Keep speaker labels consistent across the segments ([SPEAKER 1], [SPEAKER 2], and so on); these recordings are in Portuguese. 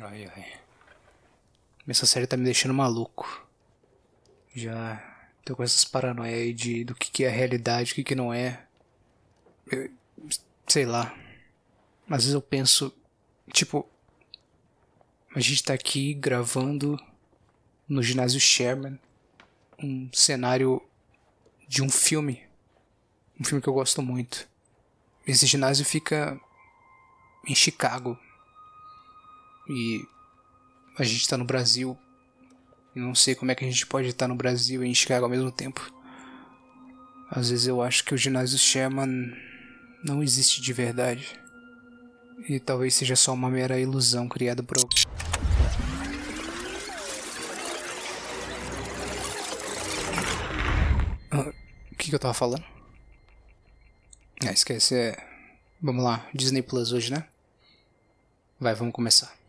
[SPEAKER 1] Ai, ai. Essa série tá me deixando maluco. Já tô com essas paranoias aí de do que, que é realidade, o que, que não é. Eu, sei lá. Às vezes eu penso, tipo, a gente tá aqui gravando no ginásio Sherman um cenário de um filme. Um filme que eu gosto muito. Esse ginásio fica em Chicago, e a gente tá no Brasil. Não sei como é que a gente pode estar no Brasil e em Chicago ao mesmo tempo. Às vezes eu acho que o ginásio Sherman não existe de verdade. E talvez seja só uma mera ilusão criada por alguém. Ah, o que, que eu tava falando? Ah, esquece, é. Vamos lá, Disney Plus hoje, né? Vai, vamos começar.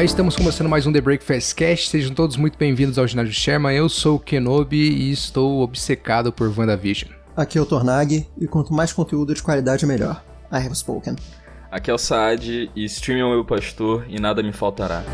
[SPEAKER 1] Aí estamos começando mais um The Breakfast Cast. Sejam todos muito bem-vindos ao Ginásio Sherman. Eu sou o Kenobi e estou obcecado por WandaVision.
[SPEAKER 2] Aqui é o Tornag e quanto mais conteúdo de qualidade, melhor. I have spoken.
[SPEAKER 3] Aqui é o Saad e stream é o meu pastor e nada me faltará.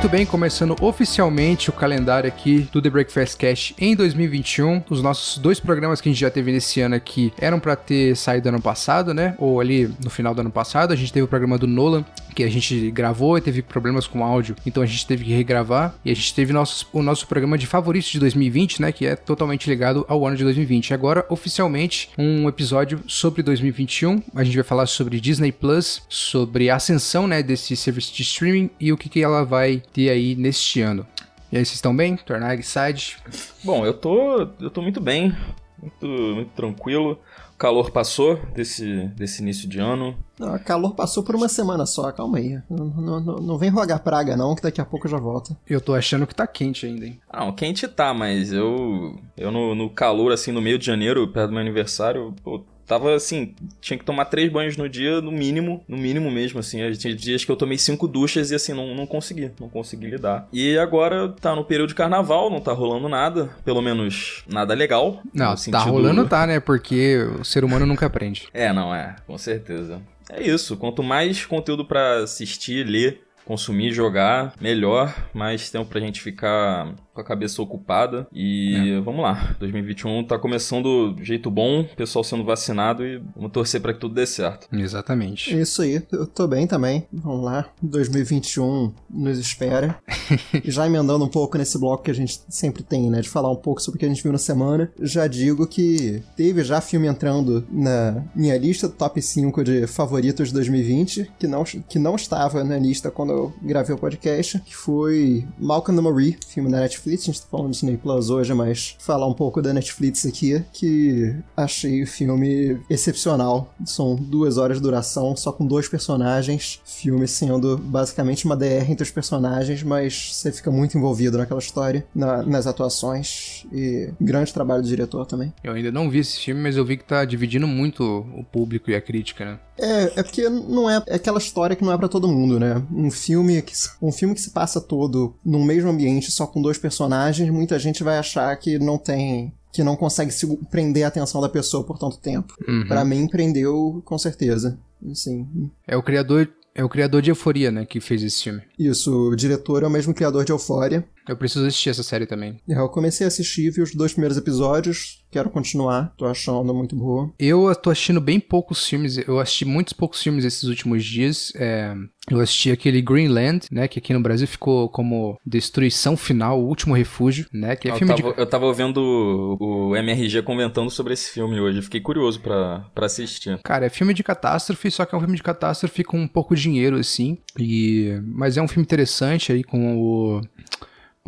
[SPEAKER 1] Muito bem, começando oficialmente o calendário aqui do The Breakfast Cash em 2021. Os nossos dois programas que a gente já teve nesse ano aqui eram para ter saído ano passado, né? Ou ali no final do ano passado. A gente teve o programa do Nolan, que a gente gravou e teve problemas com áudio, então a gente teve que regravar. E a gente teve nosso, o nosso programa de favoritos de 2020, né? Que é totalmente ligado ao ano de 2020. Agora, oficialmente, um episódio sobre 2021. A gente vai falar sobre Disney Plus, sobre a ascensão, né? Desse serviço de streaming e o que, que ela vai ter aí neste ano. E aí, vocês estão bem? Tornag, Side?
[SPEAKER 3] Bom, eu tô, eu tô muito bem, muito, muito tranquilo. O calor passou desse, desse início de ano.
[SPEAKER 2] Não, o calor passou por uma semana só, calma aí. Não, não, não, vem rogar praga não, que daqui a pouco já volta.
[SPEAKER 1] Eu tô achando que tá quente ainda, hein?
[SPEAKER 3] Não, quente tá, mas eu, eu no, no calor, assim, no meio de janeiro, perto do meu aniversário, pô, tava assim, tinha que tomar três banhos no dia, no mínimo, no mínimo mesmo, assim. Tinha dias que eu tomei cinco duchas e assim, não, não consegui, não consegui lidar. E agora tá no período de carnaval, não tá rolando nada, pelo menos nada legal.
[SPEAKER 1] Não, tá rolando tá, né? Porque o ser humano nunca aprende.
[SPEAKER 3] É, não, é, com certeza. É isso, quanto mais conteúdo para assistir, ler, consumir, jogar, melhor, mais tempo pra gente ficar com a cabeça ocupada. E é. vamos lá, 2021 tá começando do jeito bom, pessoal sendo vacinado e vamos torcer para que tudo dê certo.
[SPEAKER 1] Exatamente.
[SPEAKER 2] Isso aí, eu tô bem também. Vamos lá, 2021 nos espera. já emendando um pouco nesse bloco que a gente sempre tem, né, de falar um pouco sobre o que a gente viu na semana, já digo que teve já filme entrando na minha lista top 5 de favoritos de 2020, que não, que não estava na lista quando eu gravei o podcast, que foi Malcolm the Marie, filme da Netflix Netflix, a gente tá falando de Disney Plus hoje, mas falar um pouco da Netflix aqui, que achei o filme excepcional. São duas horas de duração, só com dois personagens. Filme sendo basicamente uma DR entre os personagens, mas você fica muito envolvido naquela história, na, nas atuações. E grande trabalho do diretor também.
[SPEAKER 1] Eu ainda não vi esse filme, mas eu vi que tá dividindo muito o público e a crítica, né?
[SPEAKER 2] É, é porque não é, é aquela história que não é para todo mundo, né? Um filme que um filme que se passa todo num mesmo ambiente só com dois personagens, muita gente vai achar que não tem que não consegue se prender a atenção da pessoa por tanto tempo. Uhum. Para mim prendeu com certeza. Assim.
[SPEAKER 1] É o criador é o criador de Euforia, né, que fez esse filme.
[SPEAKER 2] Isso, o diretor é o mesmo criador de Euphoria.
[SPEAKER 1] Eu preciso assistir essa série também.
[SPEAKER 2] É, eu comecei a assistir, vi os dois primeiros episódios, quero continuar, tô achando muito boa.
[SPEAKER 1] Eu tô assistindo bem poucos filmes, eu assisti muitos poucos filmes esses últimos dias. É, eu assisti aquele Greenland, né, que aqui no Brasil ficou como Destruição Final, o Último Refúgio, né, que é
[SPEAKER 3] eu
[SPEAKER 1] filme
[SPEAKER 3] tava,
[SPEAKER 1] de...
[SPEAKER 3] Eu tava vendo o MRG comentando sobre esse filme hoje, fiquei curioso para assistir.
[SPEAKER 1] Cara, é filme de catástrofe, só que é um filme de catástrofe com um pouco de dinheiro, assim, e... Mas é um filme interessante aí com o...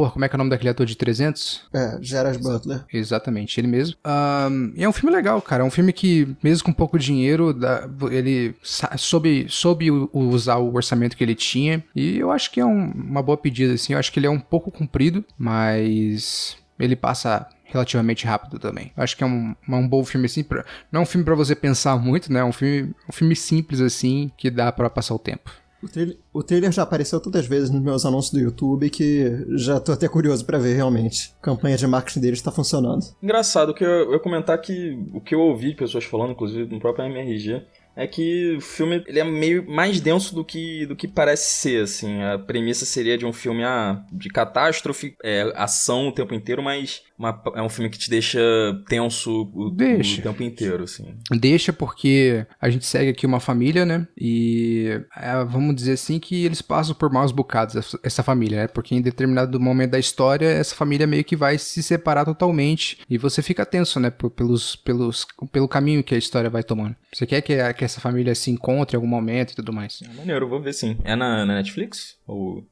[SPEAKER 1] Porra, como é que é o nome daquele ator de 300?
[SPEAKER 2] É, Gerard Butler.
[SPEAKER 1] Exatamente, ele mesmo. Um, e é um filme legal, cara. É um filme que, mesmo com pouco dinheiro, dá, ele soube, soube usar o orçamento que ele tinha. E eu acho que é um, uma boa pedida, assim. Eu acho que ele é um pouco comprido, mas ele passa relativamente rápido também. Eu acho que é um, um bom filme assim, pra, não é um filme para você pensar muito, né? É um filme, um filme simples assim que dá para passar o tempo.
[SPEAKER 2] O trailer, o trailer, já apareceu tantas vezes nos meus anúncios do YouTube que já tô até curioso para ver realmente. A campanha de marketing deles está funcionando.
[SPEAKER 3] Engraçado que eu, eu comentar que o que eu ouvi de pessoas falando, inclusive no próprio MRG, é que o filme ele é meio mais denso do que, do que parece ser, assim. A premissa seria de um filme ah, de catástrofe, é, ação o tempo inteiro, mas uma, é um filme que te deixa tenso o, deixa. o tempo inteiro, assim.
[SPEAKER 1] Deixa porque a gente segue aqui uma família, né? E é, vamos dizer assim que eles passam por maus bocados, essa família, né? Porque em determinado momento da história, essa família meio que vai se separar totalmente. E você fica tenso, né? Pelos, pelos, pelo caminho que a história vai tomando. Você quer que, que essa família se encontre em algum momento e tudo mais.
[SPEAKER 3] É maneiro, vou ver sim. É na, na Netflix? Ou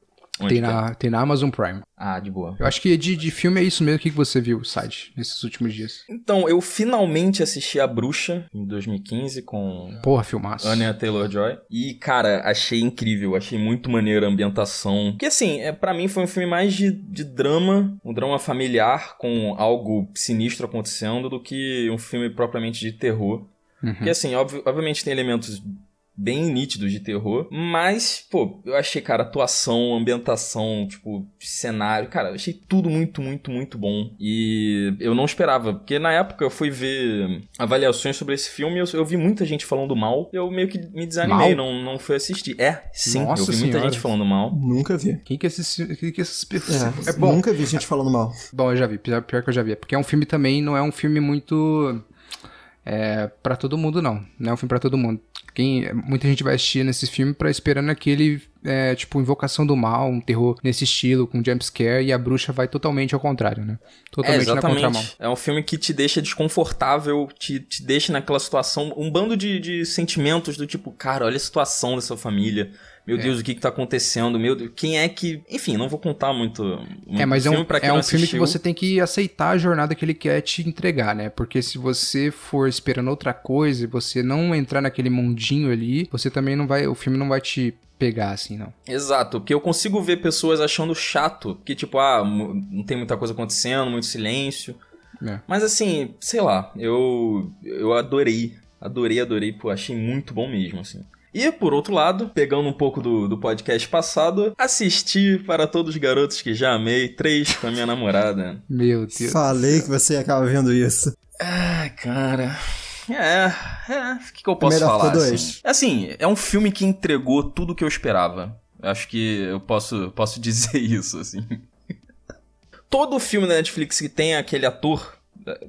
[SPEAKER 1] tem na, tem na Amazon Prime.
[SPEAKER 3] Ah, de boa.
[SPEAKER 1] Eu acho que de, de filme é isso mesmo. O que você viu, Side, nesses últimos dias?
[SPEAKER 3] Então, eu finalmente assisti A Bruxa, em 2015, com...
[SPEAKER 1] Porra, filmaço.
[SPEAKER 3] Anya Taylor-Joy. E, cara, achei incrível. Achei muito maneiro a ambientação. Porque, assim, é, para mim foi um filme mais de, de drama, um drama familiar, com algo sinistro acontecendo, do que um filme propriamente de terror. Uhum. Porque, assim, ob obviamente tem elementos bem nítidos de terror. Mas, pô, eu achei, cara, atuação, ambientação, tipo, cenário, cara, eu achei tudo muito, muito, muito bom. E eu não esperava, porque na época eu fui ver avaliações sobre esse filme e eu, eu vi muita gente falando mal. Eu meio que me desanimei, não, não fui assistir. É, sim, Nossa eu vi senhora. muita gente falando mal.
[SPEAKER 2] Nunca vi.
[SPEAKER 1] Quem que assistiu? Quem que assistiu?
[SPEAKER 2] É, é bom. Nunca vi gente falando mal.
[SPEAKER 1] Bom, eu já vi, pior, pior que eu já vi. Porque é um filme também, não é um filme muito é, para todo mundo não, não é um filme para todo mundo. Quem, muita gente vai assistir nesse filme para esperando aquele é, tipo Invocação do Mal, um terror nesse estilo com jump scare e a bruxa vai totalmente ao contrário, né?
[SPEAKER 3] Totalmente é, na contramão. É um filme que te deixa desconfortável, te, te deixa naquela situação, um bando de, de sentimentos do tipo, cara, olha a situação dessa família meu é. Deus, o que que tá acontecendo? Meu Deus, quem é que. Enfim, não vou contar muito. muito
[SPEAKER 1] é, mas é um, é um filme que você tem que aceitar a jornada que ele quer te entregar, né? Porque se você for esperando outra coisa e você não entrar naquele mundinho ali, você também não vai. O filme não vai te pegar, assim, não.
[SPEAKER 3] Exato, porque eu consigo ver pessoas achando chato, que tipo, ah, não tem muita coisa acontecendo, muito silêncio. É. Mas assim, sei lá, eu eu adorei, adorei, adorei, pô, achei muito bom mesmo, assim. E, por outro lado, pegando um pouco do, do podcast passado, assisti para todos os garotos que já amei, três com a minha namorada.
[SPEAKER 1] Meu Deus.
[SPEAKER 2] Falei que você acaba vendo isso.
[SPEAKER 3] Ah, cara. É, é. O que, que eu posso Melhor falar? Assim? assim, é um filme que entregou tudo o que eu esperava. Acho que eu posso, posso dizer isso, assim. Todo filme da Netflix que tem aquele ator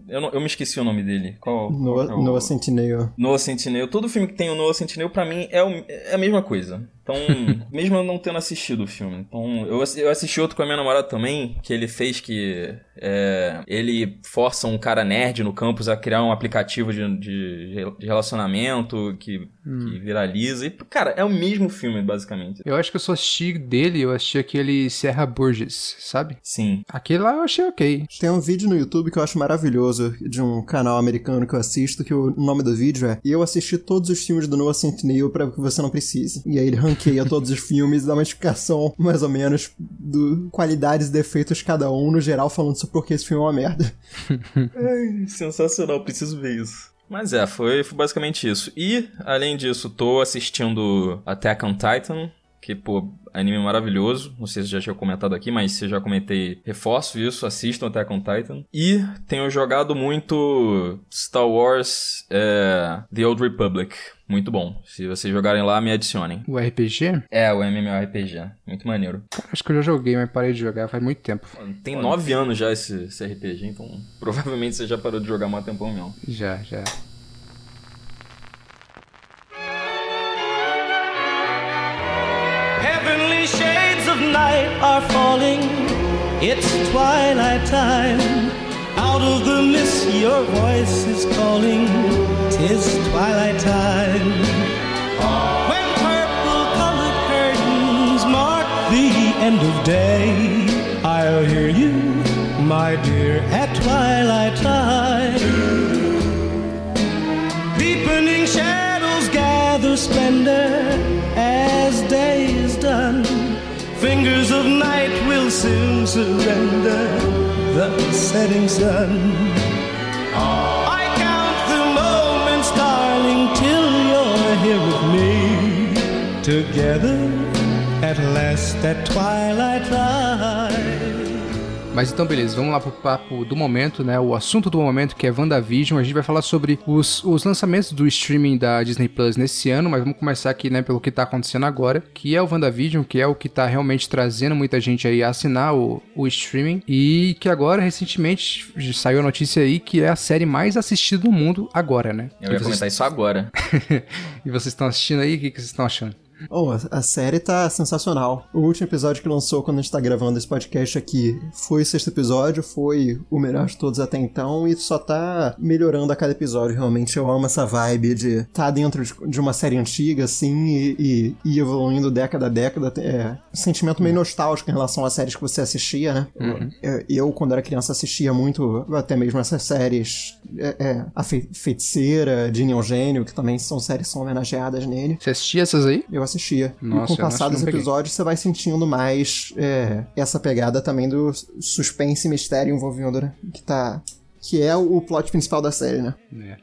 [SPEAKER 3] eu, não, eu me esqueci o nome dele. Qual?
[SPEAKER 2] Noah, qual é o... Noah Centineo.
[SPEAKER 3] Noah Centineo. Todo filme que tem o Noah Centineo, pra mim, é, o, é a mesma coisa. Então, mesmo eu não tendo assistido o filme. Então, eu, eu assisti outro com a minha namorada também, que ele fez que é, ele força um cara nerd no campus a criar um aplicativo de, de, de relacionamento que, hum. que, viraliza. E, cara, é o mesmo filme, basicamente.
[SPEAKER 1] Eu acho que eu só assisti dele, eu assisti aquele Serra Burgess, sabe?
[SPEAKER 3] Sim.
[SPEAKER 1] Aquele lá eu achei ok.
[SPEAKER 2] Tem um vídeo no YouTube que eu acho maravilhoso, de um canal americano que eu assisto, que o nome do vídeo é Eu assisti todos os filmes do Noah Centineo para que você não precise. E aí ele ranqueia todos os filmes, dá uma explicação mais ou menos do qualidades e defeitos cada um, no geral, falando sobre por que esse filme é uma merda.
[SPEAKER 3] Ai, sensacional, preciso ver isso. Mas é, foi, foi basicamente isso. E, além disso, tô assistindo Attack on Titan, que, pô, anime maravilhoso. Não sei se já tinha comentado aqui, mas se já comentei, reforço isso, assistam Attack on Titan. E tenho jogado muito Star Wars é, The Old Republic. Muito bom. Se vocês jogarem lá, me adicionem.
[SPEAKER 1] O RPG?
[SPEAKER 3] É, o MMORPG. Muito maneiro.
[SPEAKER 1] Acho que eu já joguei, mas parei de jogar faz muito tempo.
[SPEAKER 3] Tem nove anos já esse, esse RPG, então provavelmente você já parou de jogar há um tempão mesmo.
[SPEAKER 1] Já, já.
[SPEAKER 4] Heavenly shades of night are falling. It's twilight time. Out of the mist, your voice is calling. Tis twilight time. When purple colored curtains mark the end of day, I'll hear you, my dear, at twilight time. Deepening shadows gather splendor soon surrender the setting sun. I count the moments, darling, till you're here with me. Together at last at twilight time.
[SPEAKER 1] Mas então, beleza, vamos lá pro papo do momento, né? O assunto do momento que é WandaVision. A gente vai falar sobre os, os lançamentos do streaming da Disney Plus nesse ano, mas vamos começar aqui, né, pelo que tá acontecendo agora, que é o WandaVision, que é o que tá realmente trazendo muita gente aí a assinar o, o streaming. E que agora, recentemente, saiu a notícia aí que é a série mais assistida do mundo agora, né?
[SPEAKER 3] Eu ia
[SPEAKER 1] e
[SPEAKER 3] comentar isso agora.
[SPEAKER 1] e vocês estão assistindo aí? O que, que vocês estão achando?
[SPEAKER 2] Oh, a- série tá sensacional. O último episódio que lançou quando a gente tá gravando esse podcast aqui foi o sexto episódio, foi o melhor de todos até então e só tá melhorando a cada episódio. Realmente eu amo essa vibe de tá dentro de, uma série antiga, assim, e, e- e evoluindo década a década. É um sentimento meio nostálgico em relação às séries que você assistia, né? Eu, eu, quando era criança, assistia muito até mesmo essas séries. É, é, a Fe- Feiticeira, de Neon Gênio, que também são séries que são homenageadas nele.
[SPEAKER 1] Você assistia essas aí?
[SPEAKER 2] Eu assistia.
[SPEAKER 1] Nossa,
[SPEAKER 2] e com
[SPEAKER 1] eu
[SPEAKER 2] o passar
[SPEAKER 1] não
[SPEAKER 2] dos
[SPEAKER 1] peguei.
[SPEAKER 2] episódios, você vai sentindo mais é, essa pegada também do suspense e mistério envolvendo, né? Que tá. Que é o plot principal da série, né?
[SPEAKER 1] É.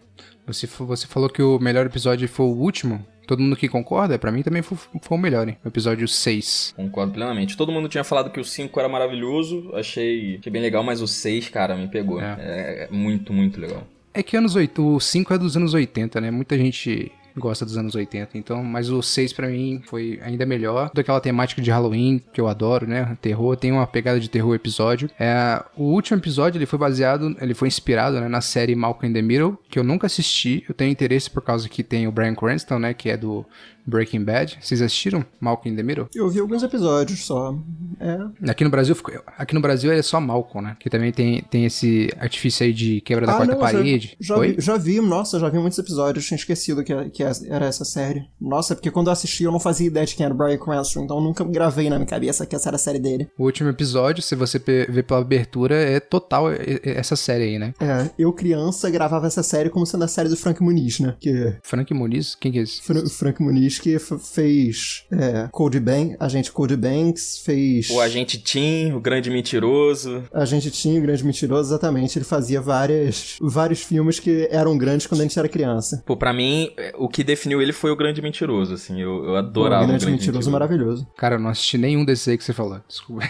[SPEAKER 1] Você, você falou que o melhor episódio foi o último. Todo mundo que concorda? Pra mim também foi, foi o melhor, hein? O episódio 6.
[SPEAKER 3] Concordo plenamente. Todo mundo tinha falado que o 5 era maravilhoso, achei, achei bem legal, mas o 6, cara, me pegou.
[SPEAKER 1] É.
[SPEAKER 3] É, é muito, muito legal.
[SPEAKER 1] É que anos 8, o 5 é dos anos 80, né? Muita gente gosta dos anos 80, então, mas o 6 pra mim foi ainda melhor. Daquela temática de Halloween, que eu adoro, né? Terror, tem uma pegada de terror episódio. É, o último episódio, ele foi baseado, ele foi inspirado né, na série Malcolm in the Middle, que eu nunca assisti. Eu tenho interesse por causa que tem o Bryan Cranston, né? Que é do Breaking Bad. Vocês assistiram Malcolm in the Middle?
[SPEAKER 2] Eu vi alguns episódios só. É.
[SPEAKER 1] Aqui no Brasil, aqui no Brasil é só Malcolm, né? Que também tem, tem esse artifício aí de quebra da quarta
[SPEAKER 2] Ah, não, já-
[SPEAKER 1] parede.
[SPEAKER 2] Já,
[SPEAKER 1] Oi?
[SPEAKER 2] vi, já vi, nossa, já vi muitos episódios, tinha esquecido que, que era essa série. Nossa, porque quando eu assisti eu não fazia ideia de quem era o Brian Cranston, então eu nunca gravei na minha cabeça que essa era a série dele.
[SPEAKER 1] O último episódio, se você ver pela abertura, é total essa série aí, né?
[SPEAKER 2] É, eu criança gravava essa série como sendo a série do Frank Muniz, né? Que
[SPEAKER 1] Frank Muniz, quem que é esse?
[SPEAKER 2] Fra- Frank Muniz que fez é, Cody Banks, agente Cody Banks, fez
[SPEAKER 3] O agente Tim, o grande mentiroso.
[SPEAKER 2] Agente Tim, o Grande Mentiroso, exatamente. Ele fazia várias, vários filmes que eram grandes quando a gente era criança.
[SPEAKER 3] Pô, pra mim, é, o que definiu ele foi o grande mentiroso, assim. Eu, eu adorava
[SPEAKER 2] o Grande,
[SPEAKER 3] o grande
[SPEAKER 2] Mentiroso, maravilhoso.
[SPEAKER 1] Cara, eu não assisti nenhum desses aí que você falou. Desculpa.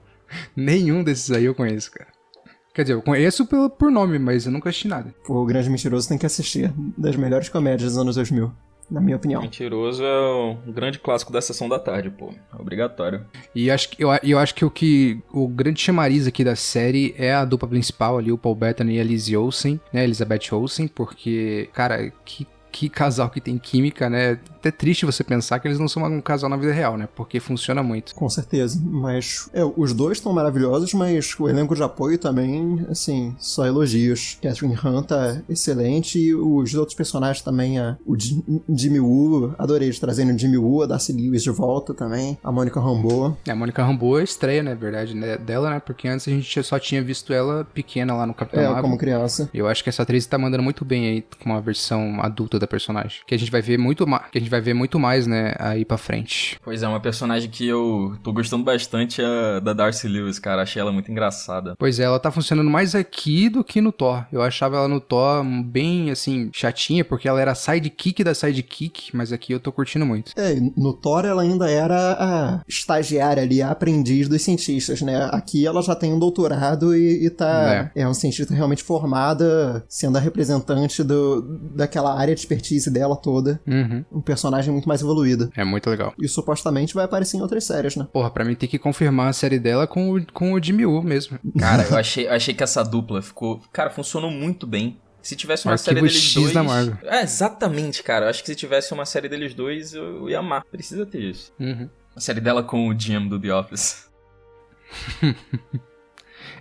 [SPEAKER 1] nenhum desses aí eu conheço, cara. Quer dizer, eu conheço pelo, por nome, mas eu nunca assisti nada.
[SPEAKER 2] Pô, o Grande Mentiroso tem que assistir. Das melhores comédias dos anos 2000, na minha opinião.
[SPEAKER 3] Mentiroso é um grande clássico da sessão da tarde, pô. É obrigatório.
[SPEAKER 1] E acho que, eu, eu acho que o que o grande chamariz aqui da série é a dupla principal ali, o Paul Bettany e a Lizzie Olsen, né, Elizabeth Olsen, porque, cara, que, que casal que tem química, né? Até triste você pensar que eles não são um casal na vida real, né? Porque funciona muito.
[SPEAKER 2] Com certeza. Mas, é, os dois estão maravilhosos, mas o elenco de apoio também, assim, só elogios. Catherine Hunt tá excelente e os outros personagens também, a, o Jim- Jimmy Woo, adorei de trazerem o Jimmy Woo, a Darcy Lewis de volta também, a Mônica Rambeau.
[SPEAKER 1] É, a Mônica Rambeau é estreia, né, verdade, né, dela, né? Porque antes a gente só tinha visto ela pequena lá no Capitão
[SPEAKER 2] É,
[SPEAKER 1] Marvel.
[SPEAKER 2] como criança.
[SPEAKER 1] Eu acho que essa atriz tá mandando muito bem aí com uma versão adulta da personagem. Que a gente vai ver muito mais, que a gente vai ver muito mais, né, aí pra frente.
[SPEAKER 3] Pois é, uma personagem que eu tô gostando bastante é da Darcy Lewis, cara. Achei ela muito engraçada.
[SPEAKER 1] Pois é, ela tá funcionando mais aqui do que no Thor. Eu achava ela no Thor bem, assim, chatinha, porque ela era sidekick da sidekick, mas aqui eu tô curtindo muito.
[SPEAKER 2] É, no Thor ela ainda era a estagiária ali, a aprendiz dos cientistas, né? Aqui ela já tem um doutorado e, e tá. É. é um cientista realmente formada, sendo a representante do, daquela área de expertise dela toda.
[SPEAKER 1] Uhum.
[SPEAKER 2] Um personagem muito mais evoluído.
[SPEAKER 1] É muito legal.
[SPEAKER 2] E supostamente vai aparecer em outras séries, né?
[SPEAKER 1] Porra, pra mim tem que confirmar a série dela com o, com o Jimmy Woo mesmo.
[SPEAKER 3] Cara, eu achei, eu achei que essa dupla ficou. Cara, funcionou muito bem. Se tivesse uma série deles
[SPEAKER 1] X
[SPEAKER 3] dois.
[SPEAKER 1] Da Marvel.
[SPEAKER 3] É, exatamente, cara. Eu acho que se tivesse uma série deles dois, eu ia amar. Precisa ter isso.
[SPEAKER 1] Uhum.
[SPEAKER 3] A série dela com o Jim do The Office.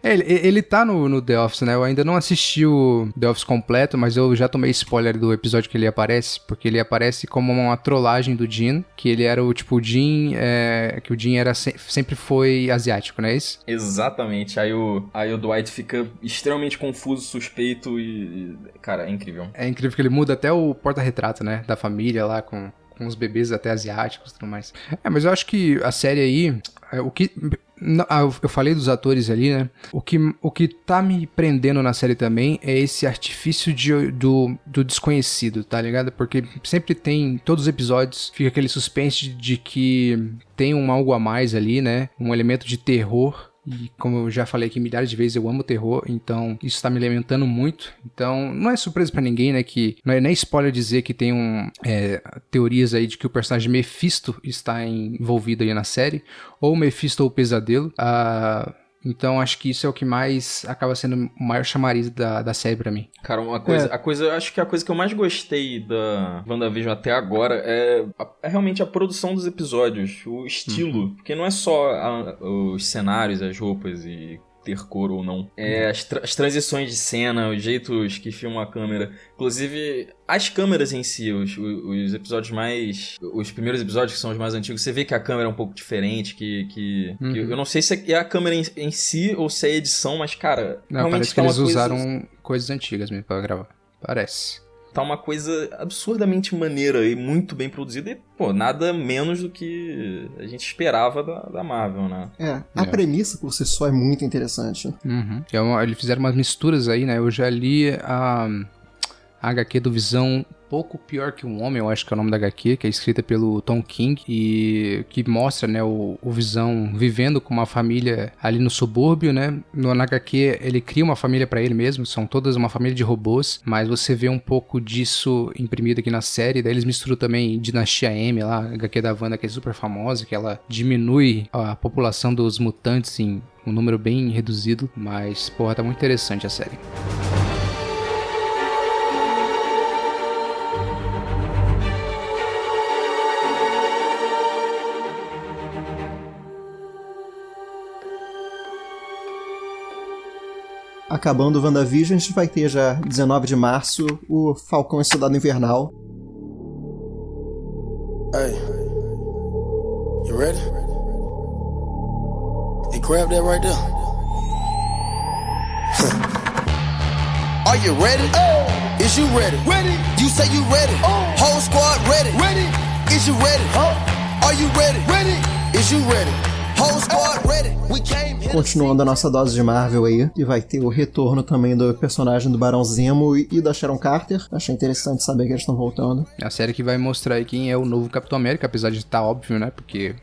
[SPEAKER 1] É, ele, ele tá no, no The Office, né? Eu ainda não assisti o The Office completo, mas eu já tomei spoiler do episódio que ele aparece, porque ele aparece como uma trollagem do Jin, que ele era o tipo, o Jin, é, que o Jin era se, sempre foi asiático, não é isso?
[SPEAKER 3] Exatamente. Aí o, aí o Dwight fica extremamente confuso, suspeito e, e. Cara, é incrível.
[SPEAKER 1] É incrível que ele muda até o porta-retrato, né? Da família lá com com os bebês até asiáticos e tudo mais. É, mas eu acho que a série aí, é, o que eu falei dos atores ali, né? O que, o que tá me prendendo na série também é esse artifício de, do, do desconhecido, tá ligado? Porque sempre tem, todos os episódios, fica aquele suspense de que tem um algo a mais ali, né? Um elemento de terror e como eu já falei aqui milhares de vezes, eu amo terror, então isso está me alimentando muito. Então não é surpresa para ninguém, né? Que não é nem spoiler dizer que tem um, é, teorias aí de que o personagem Mephisto está envolvido aí na série, ou Mephisto ou o Pesadelo. Ah, então acho que isso é o que mais acaba sendo o maior chamariz da, da série para mim.
[SPEAKER 3] Cara, uma coisa, é. a coisa, acho que a coisa que eu mais gostei da WandaVision até agora é, é realmente a produção dos episódios, o estilo, hum. porque não é só a, os cenários, as roupas e ter cor ou não. É, as, tra as, transições de cena, os jeitos que filma a câmera. Inclusive, as câmeras em si, os, os, episódios mais. Os primeiros episódios, que são os mais antigos, você vê que a câmera é um pouco diferente, que. que, uhum. que eu não sei se é a câmera em, em, si ou se é a edição, mas, cara.
[SPEAKER 1] Não, parece que tá eles coisa... usaram coisas antigas mesmo pra gravar. Parece
[SPEAKER 3] tá uma coisa absurdamente maneira e muito bem produzida e, pô, nada menos do que a gente esperava da, da Marvel, né?
[SPEAKER 2] É, a é. premissa por si só é muito interessante.
[SPEAKER 1] Uhum. É uma, eles fizeram umas misturas aí, né? Eu já li a, a HQ do Visão pouco pior que um homem, eu acho que é o nome da HQ, que é escrita pelo Tom King e que mostra, né, o, o Visão vivendo com uma família ali no subúrbio, né? No HQ ele cria uma família para ele mesmo, são todas uma família de robôs, mas você vê um pouco disso imprimido aqui na série, daí eles misturam também Dinastia M lá, a HQ da Wanda que é super famosa, que ela diminui a população dos mutantes em um número bem reduzido, mas porra, tá muito interessante a série.
[SPEAKER 2] Acabando o WandaVision, a gente vai ter já 19 de março o Falcão e Soldado Invernal. Hey. You ready? Hey, grab that right there. Are you ready? Oh. Is you ready? Ready. You say you ready. Oh. Whole squad ready. Ready. Is you ready? Huh? Are you ready? Ready. Is you ready? Continuando a nossa dose de Marvel aí, e vai ter o retorno também do personagem do Barão Zemo e da Sharon Carter. Achei interessante saber que eles estão voltando.
[SPEAKER 1] É a série que vai mostrar aí quem é o novo Capitão América, apesar de estar tá óbvio, né? Porque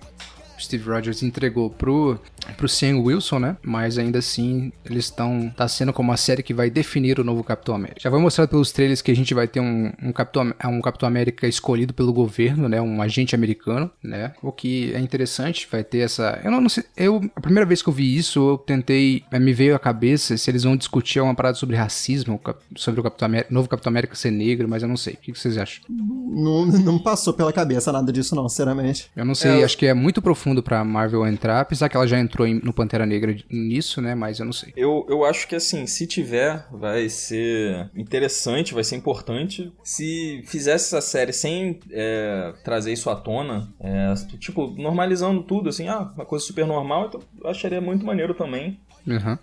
[SPEAKER 1] Steve Rogers entregou pro, pro Sam Wilson, né? Mas ainda assim, eles estão. tá sendo como a série que vai definir o novo Capitão América. Já foi mostrado pelos trailers que a gente vai ter um, um, Capitão, um Capitão América escolhido pelo governo, né? Um agente americano, né? O que é interessante, vai ter essa. Eu não, não sei. Eu, a primeira vez que eu vi isso, eu tentei. Eh, me veio à cabeça se eles vão discutir alguma parada sobre racismo, sobre o Capitão América, novo Capitão América ser negro, mas eu não sei. O que vocês acham?
[SPEAKER 2] Não, não passou pela cabeça nada disso, não, sinceramente.
[SPEAKER 1] Eu não sei, é, acho que é muito profundo profundo pra Marvel entrar, apesar que ela já entrou em, no Pantera Negra nisso, né? Mas eu não sei.
[SPEAKER 3] Eu, eu acho que assim, se tiver, vai ser interessante, vai ser importante. Se fizesse essa série sem é, trazer isso à tona, é, tipo, normalizando tudo, assim, ah, uma coisa super normal, então eu acharia muito maneiro também.
[SPEAKER 1] Uhum.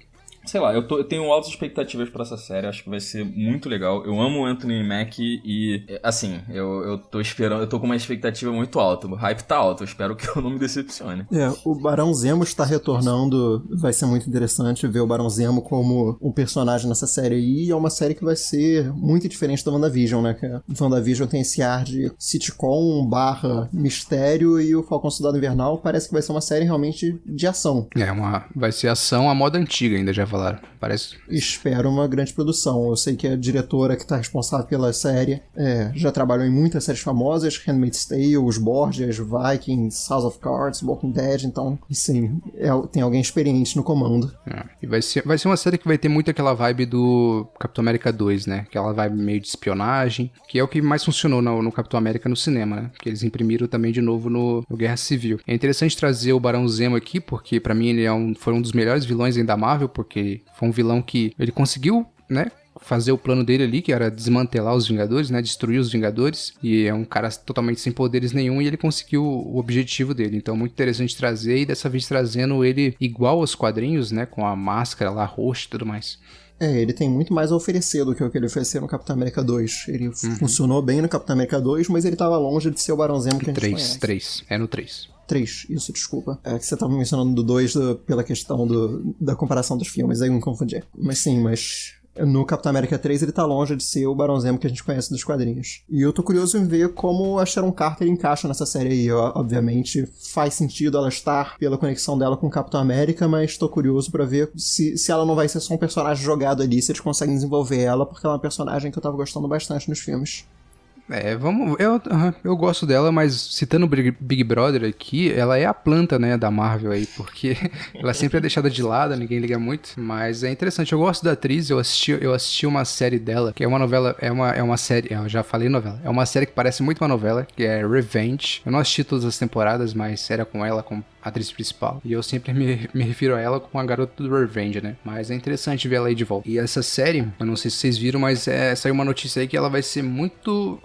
[SPEAKER 3] Sei lá, eu, tô, eu tenho altas expectativas pra essa série, acho que vai ser muito legal. Eu amo o Anthony Mack e, assim, eu, eu tô esperando, eu tô com uma expectativa muito alta. O hype tá alto, eu espero que eu não me decepcione.
[SPEAKER 2] É, o Barão Zemo está retornando, vai ser muito interessante ver o Barão Zemo como um personagem nessa série aí, e é uma série que vai ser muito diferente da WandaVision, né? Que a WandaVision tem esse ar de sitcom barra mistério e o Falcão Soldado Invernal parece que vai ser uma série realmente de ação.
[SPEAKER 1] É, uma, vai ser ação à moda antiga ainda, já falaram. Parece.
[SPEAKER 2] Espero uma grande produção. Eu sei que a diretora que está responsável pela série é, já trabalhou em muitas séries famosas, Handmaid's Tale, Os Borgias, Vikings, House of Cards, Walking Dead, então, sim, é, tem alguém experiente no comando.
[SPEAKER 1] É. E vai ser, vai ser uma série que vai ter muito aquela vibe do Capitão América 2, né? Aquela vibe meio de espionagem, que é o que mais funcionou no, no Capitão América no cinema, né? Que eles imprimiram também de novo no, no Guerra Civil. É interessante trazer o Barão Zemo aqui, porque para mim ele é um, foi um dos melhores vilões da Marvel, porque foi um vilão que ele conseguiu, né? fazer o plano dele ali, que era desmantelar os Vingadores, né? Destruir os Vingadores. E é um cara totalmente sem poderes nenhum e ele conseguiu o objetivo dele. Então, muito interessante trazer e dessa vez trazendo ele igual aos quadrinhos, né? Com a máscara lá roxa e tudo mais.
[SPEAKER 2] É, ele tem muito mais a oferecer do que o que ele ofereceu no Capitão América 2. Ele uhum. funcionou bem no Capitão América 2, mas ele tava longe de ser o Barão Zemo que a gente
[SPEAKER 1] 3,
[SPEAKER 2] conhece.
[SPEAKER 1] 3, é no 3.
[SPEAKER 2] 3, isso, desculpa. É que você tava mencionando do 2 pela questão do, da comparação dos filmes, aí eu me confundi. Mas sim, mas no Capitão América 3 ele tá longe de ser o Barão Zemo que a gente conhece dos quadrinhos. E eu tô curioso em ver como a Sharon Carter encaixa nessa série aí. Obviamente faz sentido ela estar pela conexão dela com o Capitão América, mas tô curioso para ver se, se ela não vai ser só um personagem jogado ali, se eles conseguem desenvolver ela, porque ela é uma personagem que eu tava gostando bastante nos filmes.
[SPEAKER 1] É, vamos. Eu, eu gosto dela, mas citando Big Brother aqui, ela é a planta, né, da Marvel aí, porque ela sempre é deixada de lado, ninguém liga muito. Mas é interessante, eu gosto da atriz, eu assisti, eu assisti uma série dela, que é uma novela, é uma, é uma série, eu já falei novela, é uma série que parece muito uma novela, que é Revenge. Eu não assisti todas as temporadas, mas era com ela, com atriz principal. E eu sempre me, me refiro a ela como a garota do Revenge, né? Mas é interessante ver ela aí de volta. E essa série, eu não sei se vocês viram, mas é, saiu uma notícia aí que ela vai ser muito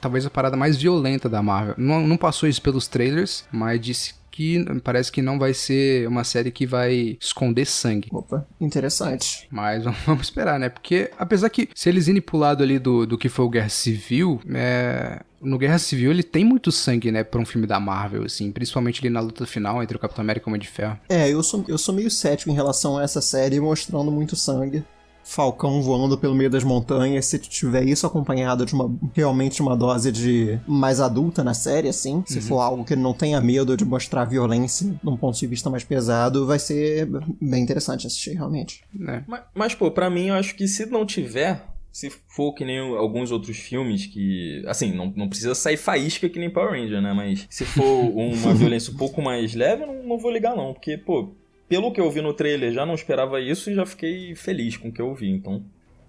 [SPEAKER 1] talvez a parada mais violenta da Marvel. Não, não passou isso pelos trailers, mas disse que parece que não vai ser uma série que vai esconder sangue.
[SPEAKER 2] Opa, interessante.
[SPEAKER 1] Mas vamos esperar, né? Porque apesar que se eles irem pro lado ali do, do que foi o Guerra Civil, é... No Guerra Civil ele tem muito sangue, né, pra um filme da Marvel, assim, principalmente ali na luta final entre o Capitão América e o Homem de Ferro.
[SPEAKER 2] É, eu sou, eu sou meio cético em relação a essa série mostrando muito sangue. Falcão voando pelo meio das montanhas, se tiver isso acompanhado de uma realmente uma dose de mais adulta na série, assim, se uhum. for algo que não tenha medo de mostrar violência num ponto de vista mais pesado, vai ser bem interessante assistir, realmente.
[SPEAKER 3] É. Mas, mas, pô, pra mim, eu acho que se não tiver, se for que nem alguns outros filmes que. Assim, não, não precisa sair faísca que nem Power Ranger, né? Mas se for uma violência um pouco mais leve, eu não, não vou ligar, não. Porque, pô, pelo que eu vi no trailer, já não esperava isso e já fiquei feliz com o que eu vi, então.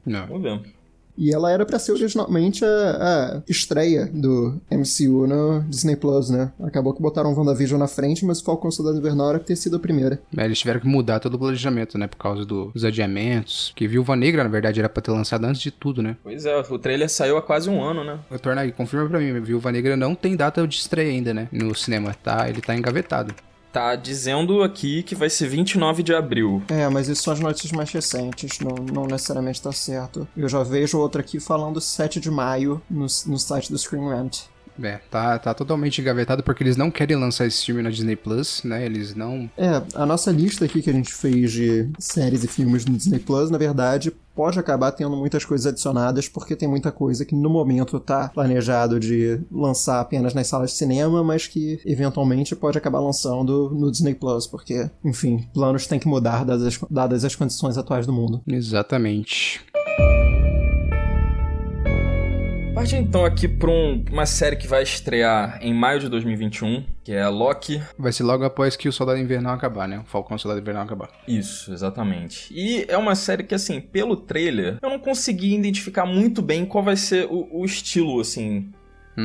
[SPEAKER 3] Não. Vamos ver.
[SPEAKER 2] E ela era para ser originalmente a, a, estreia do MCU no Disney Plus, né? Acabou que botaram WandaVision na frente, mas Falcão Soldado Invernal era que ter sido a primeira.
[SPEAKER 1] É, eles tiveram que mudar todo o planejamento, né? Por causa do, dos adiamentos. Que Viúva Negra, na verdade, era pra ter lançado antes de tudo, né?
[SPEAKER 3] Pois é, o trailer saiu há quase um ano, né?
[SPEAKER 1] Retorna aí, confirma pra mim. Viúva Negra não tem data de estreia ainda, né? No cinema, tá? Ele tá engavetado.
[SPEAKER 3] Tá dizendo aqui que vai ser 29 de abril.
[SPEAKER 2] É, mas isso são as notícias mais recentes, não, não necessariamente tá certo. Eu já vejo outra aqui falando 7 de maio no, no site do Screen Rant.
[SPEAKER 1] É, tá, tá totalmente engavetado porque eles não querem lançar esse filme na Disney Plus, né? Eles não.
[SPEAKER 2] É, a nossa lista aqui que a gente fez de séries e filmes no Disney Plus, na verdade, pode acabar tendo muitas coisas adicionadas, porque tem muita coisa que no momento tá planejado de lançar apenas nas salas de cinema, mas que eventualmente pode acabar lançando no Disney Plus, porque, enfim, planos têm que mudar dadas as, dadas as condições atuais do mundo.
[SPEAKER 1] Exatamente.
[SPEAKER 3] Parte então aqui para um, uma série que vai estrear em maio de 2021, que é a Loki.
[SPEAKER 1] Vai ser logo após que o Soldado Invernal acabar, né? O Falcão Soldado Invernal acabar.
[SPEAKER 3] Isso, exatamente. E é uma série que, assim, pelo trailer, eu não consegui identificar muito bem qual vai ser o, o estilo, assim,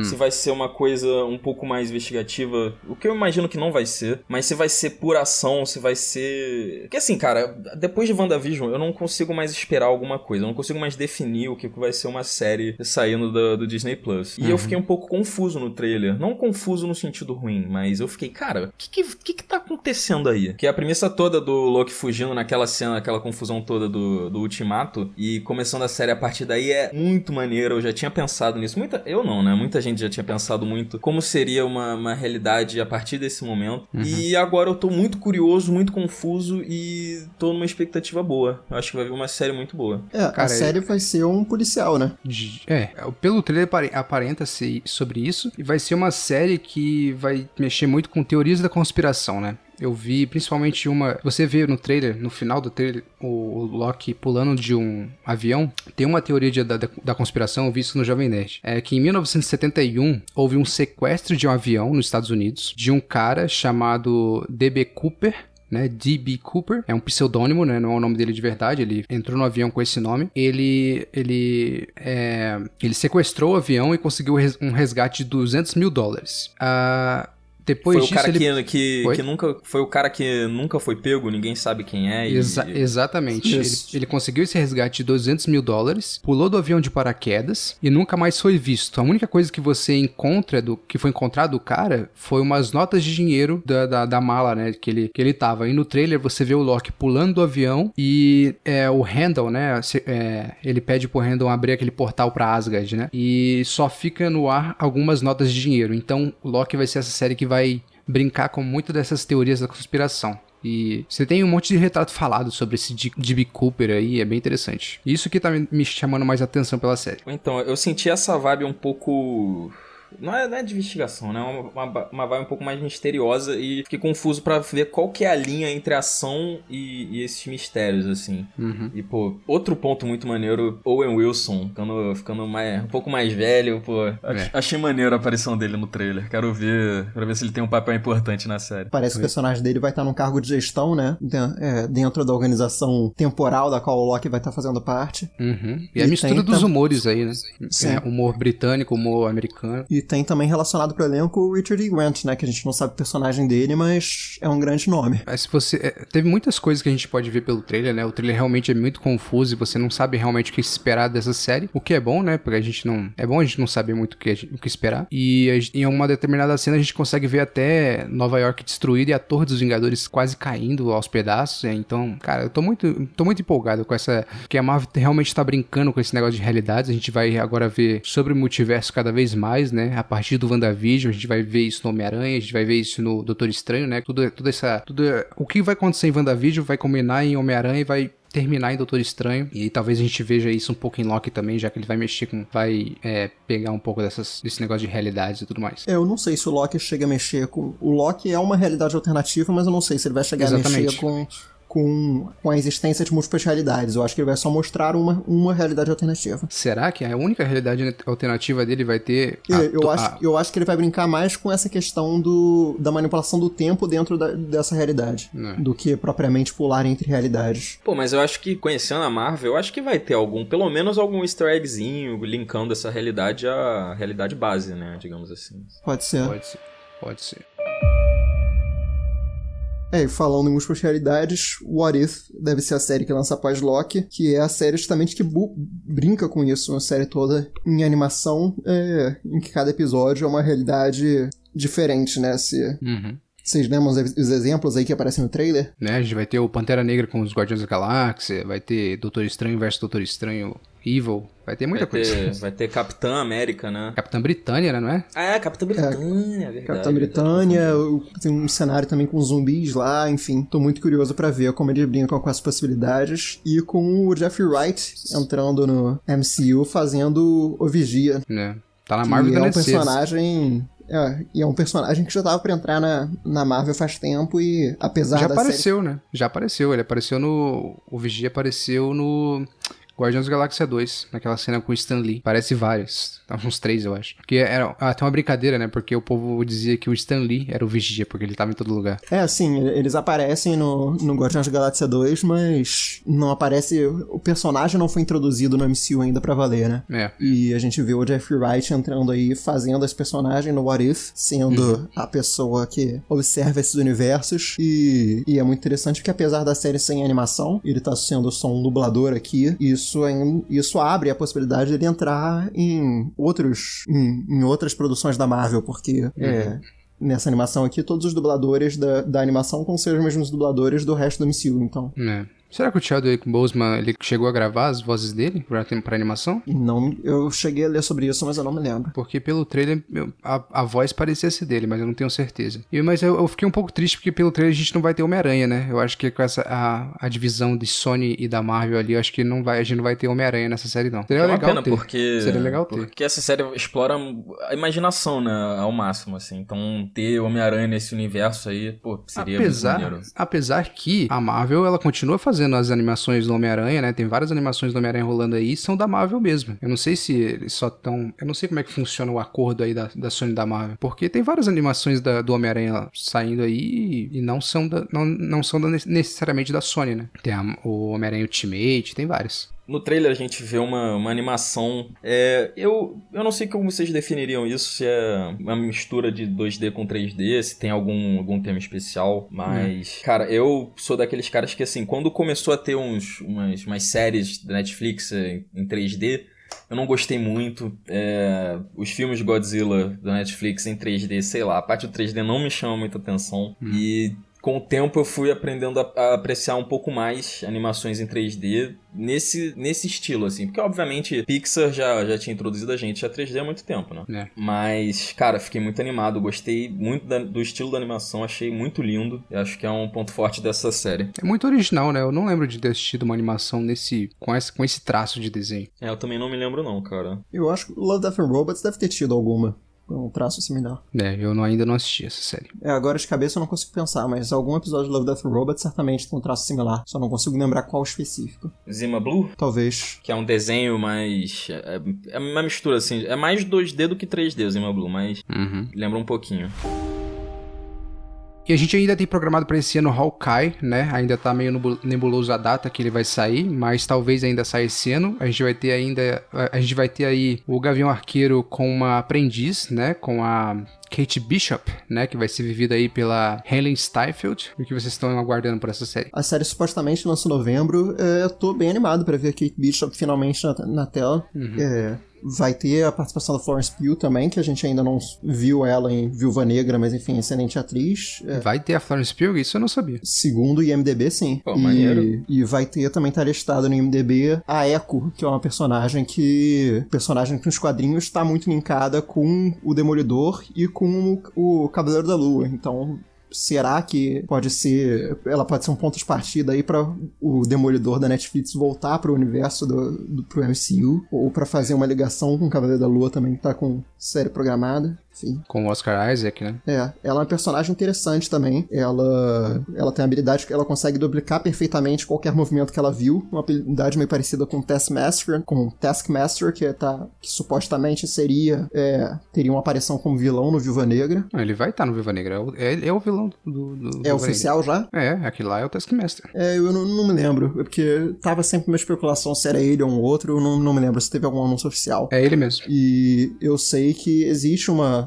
[SPEAKER 3] se vai ser uma coisa um pouco mais investigativa, o que eu imagino que não vai ser, mas se vai ser pura ação, se vai ser. Porque assim, cara, depois de WandaVision, eu não consigo mais esperar alguma coisa, eu não consigo mais definir o que vai ser uma série saindo do, do Disney Plus. E eu fiquei um pouco confuso no trailer. Não confuso no sentido ruim, mas eu fiquei, cara, o que, que, que, que tá acontecendo aí? Que a premissa toda do Loki fugindo naquela cena, aquela confusão toda do, do Ultimato, e começando a série a partir daí é muito maneiro. Eu já tinha pensado nisso. Muita, eu não, né? Muita gente já tinha pensado muito como seria uma, uma realidade a partir desse momento. E agora eu tô muito curioso, muito confuso e tô numa expectativa boa. Eu acho que vai vir uma série muito boa.
[SPEAKER 2] É,
[SPEAKER 1] Cara,
[SPEAKER 2] a série vai ser um policial, né?
[SPEAKER 1] De- É, pelo trailer apare- aparenta-se sobre isso. E vai ser uma série que vai mexer muito com teorias da conspiração, né? Eu vi principalmente uma. Você vê no trailer, no final do trailer, o, Loki pulando de um avião. Tem uma teoria de- da, da, conspiração, eu vi isso no Jovem Nerd. É que em 1971 houve um sequestro de um avião nos Estados Unidos de um cara chamado D.B. Cooper né? D.B. Cooper, é um pseudônimo, né? Não é o nome dele de verdade. Ele entrou no avião com esse nome. Ele, ele, é, ele sequestrou o avião e conseguiu um resgate de 200 mil dólares. Ah, depois
[SPEAKER 3] foi o
[SPEAKER 1] disso
[SPEAKER 3] cara
[SPEAKER 1] ele
[SPEAKER 3] que, que, que nunca. Foi o cara que nunca foi pego, ninguém sabe quem é. e-
[SPEAKER 1] Exa- exatamente. Ele, ele conseguiu esse resgate de 200 mil dólares, pulou do avião de paraquedas e nunca mais foi visto. A única coisa que você encontra do que foi encontrado do cara foi umas notas de dinheiro da, da, da mala, né? Que ele, que ele tava. E no trailer você vê o Loki pulando do avião e é, o Randall, né? se- é, ele pede pro Randall abrir aquele portal pra Asgard, né? E só fica no ar algumas notas de dinheiro. Então o Loki vai ser essa série que vai brincar com muito dessas teorias da conspiração. E você tem um monte de retrato falado sobre esse D.B. Cooper aí, é bem interessante. Isso que tá me chamando mais atenção pela série.
[SPEAKER 3] Então, eu senti essa vibe um pouco. Não é, não é de investigação, né? É Uma, uma, uma vibe um pouco mais misteriosa e fiquei confuso pra ver qual que é a linha entre ação e, e esses mistérios, assim.
[SPEAKER 1] Uhum.
[SPEAKER 3] E, pô, outro ponto muito maneiro, Owen Wilson, ficando, ficando mais, um pouco mais velho, pô. Ach- Achei maneiro a aparição dele no trailer. Quero ver, quero ver se ele tem um papel importante na série.
[SPEAKER 2] Parece que o personagem dele vai estar num cargo de gestão, né? É, dentro da organização temporal da qual o Loki vai estar fazendo parte.
[SPEAKER 1] Uhum. E, a
[SPEAKER 2] E
[SPEAKER 1] mistura
[SPEAKER 2] tem
[SPEAKER 1] dos humores aí, né?
[SPEAKER 2] Sim.
[SPEAKER 1] É, humor britânico, humor americano.
[SPEAKER 2] E tem também relacionado pro elenco o Richard E. Grant, né? Que a gente não sabe o personagem dele, mas é um grande nome.
[SPEAKER 1] Mas se você. é, teve muitas coisas que a gente pode ver pelo trailer, né? O trailer realmente é muito confuso e você não sabe realmente o que esperar dessa série. O que é bom, né? Porque a gente não. É bom a gente não saber muito o que, o que esperar. E em uma determinada cena a gente consegue ver até Nova York destruída e a Torre dos Vingadores quase caindo aos pedaços. é, Então, cara, eu tô muito, tô muito empolgado com essa. Que a Marvel realmente tá brincando com esse negócio de realidades. A gente vai agora ver sobre o multiverso cada vez mais, né? A partir do WandaVision, a gente vai ver isso no Homem-Aranha, a gente vai ver isso no Doutor Estranho, né? Tudo, tudo essa. Tudo, o que vai acontecer em WandaVision vai combinar em Homem-Aranha e vai terminar em Doutor Estranho. E talvez a gente veja isso um pouco em Loki também, já que ele vai mexer com. Vai é, pegar um pouco dessas, desse negócio de realidades e tudo mais.
[SPEAKER 2] Eu não sei se o Loki chega a mexer com. O Loki é uma realidade alternativa, mas eu não sei se ele vai chegar a
[SPEAKER 1] Exatamente.
[SPEAKER 2] mexer com. Com, com a existência de múltiplas realidades. Eu acho que ele vai só mostrar uma, uma realidade alternativa.
[SPEAKER 1] Será que a única realidade alternativa dele vai ter. a
[SPEAKER 2] Eu, eu acho, eu acho que ele vai brincar mais com essa questão do, da manipulação do tempo dentro da- dessa realidade.
[SPEAKER 1] É.
[SPEAKER 2] Do que propriamente pular entre realidades.
[SPEAKER 3] Pô, mas eu acho que conhecendo a Marvel, eu acho que vai ter algum, pelo menos algum easter eggzinho linkando essa realidade à realidade base, né? Digamos assim.
[SPEAKER 2] Pode ser.
[SPEAKER 1] Pode ser. Pode ser.
[SPEAKER 2] É, e falando em múltiplas realidades, What If deve ser a série que lança após Loki, que é a série justamente que brinca com isso, uma série toda em animação, é, em que cada episódio é uma realidade diferente, né? Se
[SPEAKER 1] Uhum.
[SPEAKER 2] vocês lembram os, os exemplos aí que aparecem no trailer?
[SPEAKER 1] Né? A gente vai ter o Pantera Negra com os Guardiões da Galáxia, vai ter Doutor Estranho versus Doutor Estranho Evil, vai ter muita
[SPEAKER 3] Vai ter,
[SPEAKER 1] coisa.
[SPEAKER 3] vai ter Capitã América, né?
[SPEAKER 1] Capitã Britânia, né, não é?
[SPEAKER 3] Ah, é, Capitã Britânia, é verdade.
[SPEAKER 2] Capitã Britânia, o- tem um cenário também com zumbis lá, enfim. Tô muito curioso pra ver como eles brincam com as possibilidades. E com o Jeffrey Wright entrando no MCU fazendo o Vigia.
[SPEAKER 1] Né? Tá na
[SPEAKER 2] que
[SPEAKER 1] Marvel
[SPEAKER 2] é
[SPEAKER 1] da
[SPEAKER 2] um
[SPEAKER 1] Netflix.
[SPEAKER 2] personagem. É, e é um personagem que já tava pra entrar na, na Marvel faz tempo e apesar
[SPEAKER 1] Já
[SPEAKER 2] da série
[SPEAKER 1] apareceu, né? Já apareceu. Ele apareceu no. O Vigia apareceu no. Guardiões da Galáxia 2, naquela cena com o Stan Lee. Parece vários. Tá, Uns três, eu acho. Porque era até uma brincadeira, né? Porque o povo dizia que o Stan Lee era o vigia, porque ele tava em todo lugar.
[SPEAKER 2] É, assim, eles aparecem no, no Guardiões da Galáxia 2, mas não aparece. O personagem não foi introduzido no MCU ainda pra valer, né?
[SPEAKER 1] É.
[SPEAKER 2] E a gente vê o Jeffrey Wright entrando aí, fazendo esse personagem no What If, sendo a pessoa que observa esses universos. E, e é muito interessante que, apesar da série sem animação, ele tá sendo só um dublador aqui. Isso, ain- isso abre a possibilidade dele entrar em outros. em, em outras produções da Marvel, porque. É, Nessa animação aqui, todos os dubladores da, da animação vão ser os mesmos dubladores do resto do MCU, então.
[SPEAKER 1] É. Será que o Chadwick Boseman, ele chegou a gravar as vozes dele pra, pra animação?
[SPEAKER 2] Não, eu cheguei a ler sobre isso, mas eu não me lembro.
[SPEAKER 1] Porque pelo trailer, eu- a, a voz parecia ser dele, mas eu não tenho certeza. E, mas eu, eu fiquei um pouco triste porque pelo trailer a gente não vai ter Homem-Aranha, né? Eu acho que com essa a, a divisão de Sony e da Marvel ali, eu acho que não vai, a gente não vai ter Homem-Aranha nessa série, não. Seria
[SPEAKER 3] É uma
[SPEAKER 1] legal
[SPEAKER 3] pena,
[SPEAKER 1] ter.
[SPEAKER 3] porque.
[SPEAKER 1] Seria legal ter.
[SPEAKER 3] Porque essa série explora a imaginação, né? Ao máximo, assim. Então, ter Homem-Aranha nesse universo aí, pô, seria muito
[SPEAKER 1] apesar,
[SPEAKER 3] maneiro.
[SPEAKER 1] apesar que a Marvel, ela continua fazendo as animações do Homem-Aranha, né? Tem várias animações do Homem-Aranha rolando aí, são da Marvel mesmo. Eu não sei se eles só estão... Eu não sei como é que funciona o acordo aí da, da Sony e da Marvel. Porque tem várias animações da- do Homem-Aranha saindo aí e, não são, da, não, não são da- necessariamente da Sony, né? Tem a- o Homem-Aranha Ultimate, tem vários.
[SPEAKER 3] No trailer a gente vê uma, uma animação. É, eu, eu não sei como vocês definiriam isso, se é uma mistura de 2D com 3D, se tem algum, algum tema especial, mas. Cara, eu sou daqueles caras que, assim, quando começou a ter uns, umas, umas séries da Netflix em, em 3D. Eu não gostei muito. É, os filmes de Godzilla da Netflix em 3D, sei lá, a parte do 3D não me chama muita atenção. E com o tempo eu fui aprendendo a, a apreciar um pouco mais animações em 3D nesse, nesse estilo, assim. Porque, obviamente, Pixar já, já tinha introduzido a gente a 3D há muito tempo, né?
[SPEAKER 1] É.
[SPEAKER 3] Mas, cara, fiquei muito animado. Gostei muito da- do estilo da animação. Achei muito lindo. E acho que é um ponto forte dessa série.
[SPEAKER 1] É muito original, né? Eu não lembro de ter assistido uma animação nesse, com, esse, com esse traço de desenho.
[SPEAKER 3] É, eu também não me lembro não, cara.
[SPEAKER 2] Eu acho que Love, Death and Robots deve ter tido alguma. Um traço similar.
[SPEAKER 1] É, eu não- ainda não assisti essa série.
[SPEAKER 2] É, agora de cabeça eu não consigo pensar, mas algum episódio de Love, Death and Robots certamente tem um traço similar. Só não consigo lembrar qual específico.
[SPEAKER 3] Zima Blue,
[SPEAKER 2] Talvez.
[SPEAKER 3] que é um desenho mais... É, é uma mistura, assim. É mais 2D do que 3D o Zima Blue, mas
[SPEAKER 1] Uhum.
[SPEAKER 3] lembra um pouquinho.
[SPEAKER 1] E a gente ainda tem programado pra esse ano Hawkeye, né? Ainda tá meio nebuloso a data que ele vai sair, mas talvez ainda saia esse ano. A gente vai ter ainda. A gente vai ter aí o Gavião Arqueiro com uma aprendiz, né? Com a. Kate Bishop, né? Que vai ser vivida aí pela Helen Steinfeld. O que vocês estão aguardando por essa série?
[SPEAKER 2] A série supostamente lança em novembro. É, eu tô bem animado pra ver a Kate Bishop finalmente na, na tela. É, vai ter a participação da Florence Pugh também, que a gente ainda não viu ela em Viúva Negra, mas enfim, excelente atriz. É,
[SPEAKER 1] Vai ter a Florence Pugh? Isso eu não sabia.
[SPEAKER 2] Segundo o IMDB, sim.
[SPEAKER 3] Pô,
[SPEAKER 2] e,
[SPEAKER 3] maneiro.
[SPEAKER 2] e vai ter também tá listado no IMDB a Echo, que é uma personagem que. personagem que nos quadrinhos está muito linkada com o Demolidor e com o, o Cavaleiro da Lua. Então. Será que pode ser. Ela pode ser um ponto de partida aí para o Demolidor da Netflix voltar pro universo do, do pro MCU? Ou para fazer uma ligação com o Cavaleiro da Lua também, que tá com série programada? Enfim.
[SPEAKER 1] Com o Oscar Isaac, né?
[SPEAKER 2] É, ela é uma personagem interessante também. Ela, ela tem a habilidade que ela consegue duplicar perfeitamente qualquer movimento que ela viu. Uma habilidade meio parecida com Taskmaster, com Taskmaster, que, tá, que supostamente seria é, teria uma aparição como vilão no Viúva Negra.
[SPEAKER 1] Ah, ele vai estar no Viva Negra. É o- É, é o vilão do. do
[SPEAKER 2] É
[SPEAKER 1] Viúva
[SPEAKER 2] oficial já?
[SPEAKER 1] Negra. É, aquele lá é o Taskmaster.
[SPEAKER 2] É, eu não, não me lembro, é porque tava sempre uma especulação se era ele ou um outro, eu não, não me lembro se teve algum anúncio oficial.
[SPEAKER 1] É ele mesmo.
[SPEAKER 2] E eu sei que existe uma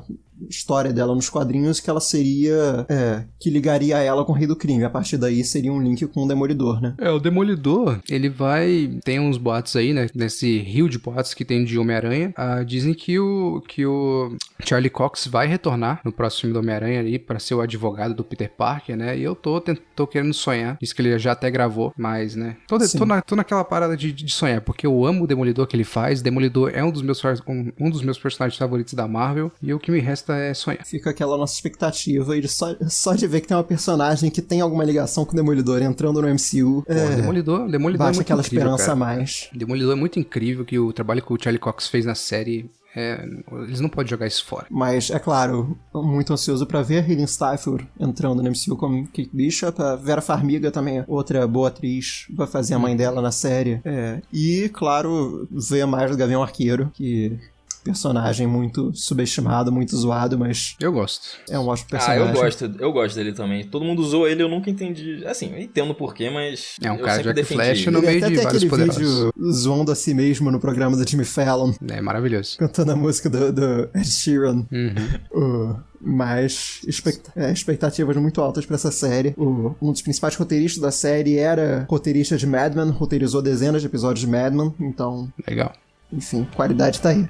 [SPEAKER 2] história dela nos quadrinhos que ela seria. É, que ligaria ela com o Rei do Crime. A partir daí seria um link com o Demolidor, né?
[SPEAKER 1] É, o Demolidor, ele vai. Tem uns boatos aí, né? Nesse rio de boatos que tem de Homem-Aranha. Ah, dizem que o, que o Charlie Cox vai retornar no próximo filme do Homem-Aranha ali pra ser o advogado do Peter Parker, né? E eu tô, tô querendo sonhar. Diz que ele já até gravou, mas, né? Tô, tô, na, tô naquela parada de, de sonhar, porque eu amo o Demolidor que ele faz. Demolidor é um dos meus, um, um dos meus personagens favoritos da Marvel. E o que me resta é sonhar.
[SPEAKER 2] Fica aquela nossa expectativa aí só, só de ver que tem uma personagem que tem alguma ligação com o Demolidor entrando no MCU.
[SPEAKER 1] Pô,
[SPEAKER 2] é,
[SPEAKER 1] Demolidor, Demolidor é
[SPEAKER 2] baixa
[SPEAKER 1] muito
[SPEAKER 2] aquela
[SPEAKER 1] incrível,
[SPEAKER 2] esperança
[SPEAKER 1] cara.
[SPEAKER 2] a mais.
[SPEAKER 1] Demolidor é muito incrível que o trabalho que o Charlie Cox fez na série É, eles não podem jogar isso fora.
[SPEAKER 2] Mas, é claro, muito ansioso pra ver a Hayden Steiffel entrando no MCU como Kate Bishop. A Vera Farmiga também, outra boa atriz, vai fazer a mãe dela na série. É, e, claro, ver mais do Gavião Arqueiro, que personagem muito subestimado, muito zoado, mas
[SPEAKER 1] Eu gosto.
[SPEAKER 2] é um ótimo
[SPEAKER 3] Ah,
[SPEAKER 2] personagem.
[SPEAKER 3] eu gosto, eu gosto dele também. Todo mundo usou ele, eu nunca entendi. Assim, eu entendo porquê, mas.
[SPEAKER 1] É um
[SPEAKER 3] eu
[SPEAKER 1] cara de. Flash no
[SPEAKER 2] Ele
[SPEAKER 1] meio
[SPEAKER 2] até
[SPEAKER 1] de vários poderosos.
[SPEAKER 2] vídeo zoando a si mesmo no programa do Jimmy Fallon,
[SPEAKER 1] É maravilhoso.
[SPEAKER 2] cantando a música do, do Ed Sheeran.
[SPEAKER 1] Uhum.
[SPEAKER 2] Uh, mas expect- é, expectativas muito altas pra essa série. O- um dos principais roteiristas da série era roteirista de Mad Men, roteirizou dezenas de episódios de Mad Men, então,
[SPEAKER 1] Legal.
[SPEAKER 2] Enfim, qualidade tá aí.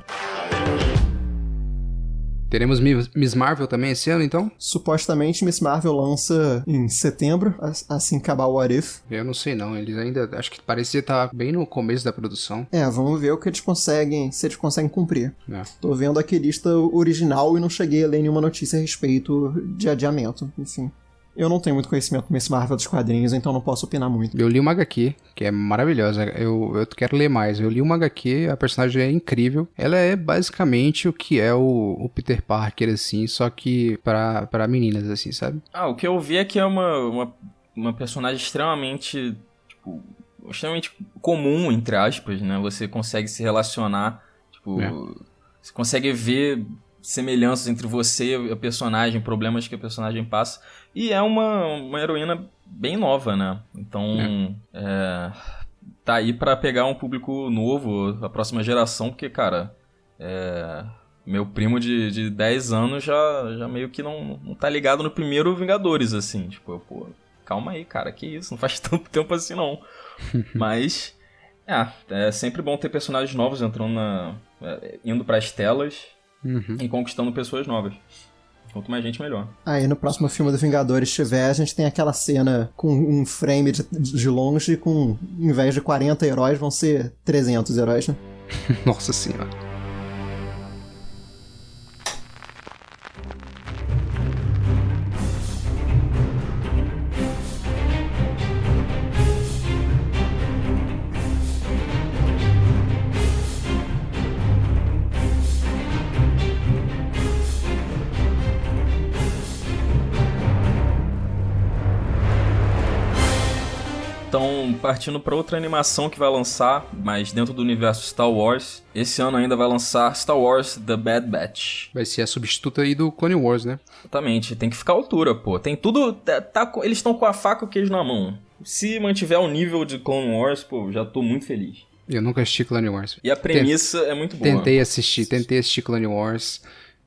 [SPEAKER 1] Teremos Mi- Miss Marvel também esse ano, então?
[SPEAKER 2] Supostamente Miss Marvel lança em setembro, as- assim acabar o What If.
[SPEAKER 1] Eu não sei não, eles ainda. Acho que parecia estar bem no começo da produção.
[SPEAKER 2] É, vamos ver o que eles conseguem, se eles conseguem cumprir.
[SPEAKER 1] né?
[SPEAKER 2] Tô vendo aqui a lista original e não cheguei a ler nenhuma notícia a respeito de adiamento, enfim. Eu não tenho muito conhecimento Miss Marvel dos quadrinhos, então não posso opinar muito.
[SPEAKER 1] Eu li uma HQ, que é maravilhosa. Eu, eu quero ler mais. Eu li uma HQ, a personagem é incrível. Ela é basicamente o que é o, o Peter Parker, assim, só que pra, pra meninas, assim, sabe?
[SPEAKER 3] Ah, o que eu vi é que é uma, uma, uma personagem extremamente. Tipo, extremamente comum, entre aspas, né? Você consegue se relacionar. Tipo,
[SPEAKER 1] É.
[SPEAKER 3] você consegue ver semelhanças entre você e a personagem, problemas que a personagem passa. E é uma, uma heroína bem nova, né? Então, é, tá aí pra pegar um público novo, a próxima geração, porque, cara, é, meu primo de, de 10 anos já, já meio que não, não tá ligado no primeiro Vingadores, assim. Tipo, eu, pô, calma aí, cara, que isso, não faz tanto tempo assim não. Mas, é, é sempre bom ter personagens novos entrando na. é, indo pras telas
[SPEAKER 1] Uhum.
[SPEAKER 3] e conquistando pessoas novas. Quanto mais gente, melhor.
[SPEAKER 2] Aí no próximo filme do Vingadores tiver, a gente tem aquela cena com um frame de, de longe com, em vez de 40 heróis, vão ser 300 heróis, né?
[SPEAKER 1] Nossa senhora.
[SPEAKER 3] Partindo pra outra animação que vai lançar, mas dentro do universo Star Wars, esse ano ainda vai lançar Star Wars The Bad Batch.
[SPEAKER 1] Vai ser a substituta aí do Clone Wars, né?
[SPEAKER 3] Exatamente, tem que ficar à altura, pô. Tem tudo. Tá, tá eles estão com a faca e o queijo na mão. Se mantiver o nível de Clone Wars, pô, já tô muito feliz.
[SPEAKER 1] Eu nunca assisti Clone Wars.
[SPEAKER 3] E a premissa é muito boa.
[SPEAKER 1] Tentei assistir, tentei assistir Clone Wars,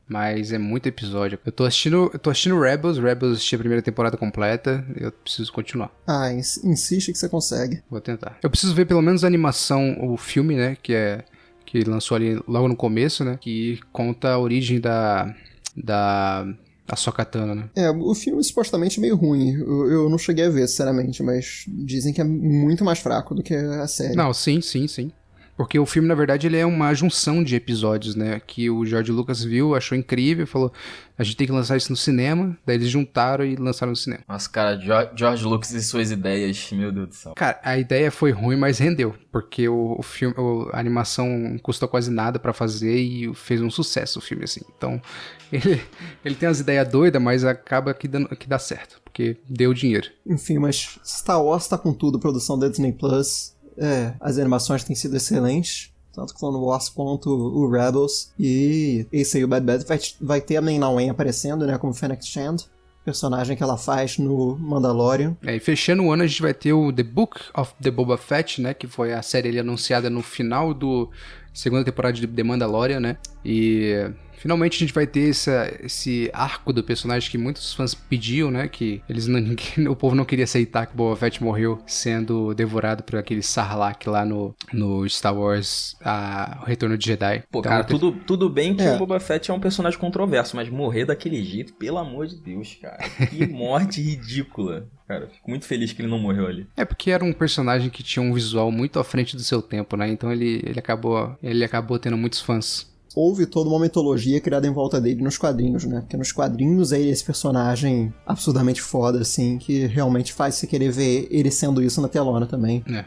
[SPEAKER 1] mas é muito episódio. Eu tô assistindo, eu tô assistindo Rebels, Rebels assisti a primeira temporada completa, eu preciso continuar.
[SPEAKER 2] Ah, ins- insiste que você consegue.
[SPEAKER 1] Vou tentar. Eu preciso ver pelo menos a animação, o filme, né, que é que lançou ali logo no começo, né, que conta a origem da da da Sokatana, né?
[SPEAKER 2] É, o filme supostamente é meio ruim. Eu, eu não cheguei a ver, sinceramente, mas dizem que é muito mais fraco do que a série.
[SPEAKER 1] Não, sim, sim, sim. Porque o filme, na verdade, ele é uma junção de episódios, né? Que o George Lucas viu, achou incrível, falou: a gente tem que lançar isso no cinema. Daí eles juntaram e lançaram no cinema.
[SPEAKER 3] Nossa, cara, Jo- George Lucas e suas ideias, meu Deus do céu.
[SPEAKER 1] Cara, a ideia foi ruim, mas rendeu. Porque o, o filme, o- a animação não custou quase nada pra fazer e fez um sucesso o filme, assim. Então, ele, ele tem umas ideias doidas, mas acaba que, dando, que dá certo. Porque deu dinheiro.
[SPEAKER 2] Enfim, mas Star Wars tá com tudo, produção da Disney Plus. É, as animações têm sido excelentes. Tanto Clone Wars quanto o Rebels. E esse aí, o Bad Bad, vai, vai ter a Mei Na Wen aparecendo, né? Como Fennec Shand. Personagem que ela faz no Mandalorian.
[SPEAKER 1] É, e fechando o ano, a gente vai ter o The Book of the Boba Fett, né? Que foi a série ali anunciada no final do segunda temporada de The Mandalorian, né? E finalmente a gente vai ter essa, esse arco do personagem que muitos fãs pediam, né? Que eles não, ninguém- o povo não queria aceitar que Boba Fett morreu sendo devorado por aquele Sarlacc lá no, no Star Wars, a, o Retorno de Jedi.
[SPEAKER 3] Pô,
[SPEAKER 1] Então,
[SPEAKER 3] cara, tudo, tudo bem que
[SPEAKER 2] É.
[SPEAKER 3] o Boba Fett é um personagem controverso, mas morrer daquele jeito, pelo amor de Deus, cara. Que morte ridícula. Cara, fico muito feliz que ele não morreu ali.
[SPEAKER 1] É porque era um personagem que tinha um visual muito à frente do seu tempo, né? Então ele, ele acabou ele acabou tendo muitos fãs.
[SPEAKER 2] Houve toda uma mitologia criada em volta dele nos quadrinhos, né? Porque nos quadrinhos é ele esse personagem absurdamente foda, assim, que realmente faz você querer ver ele sendo isso na telona também.
[SPEAKER 1] É.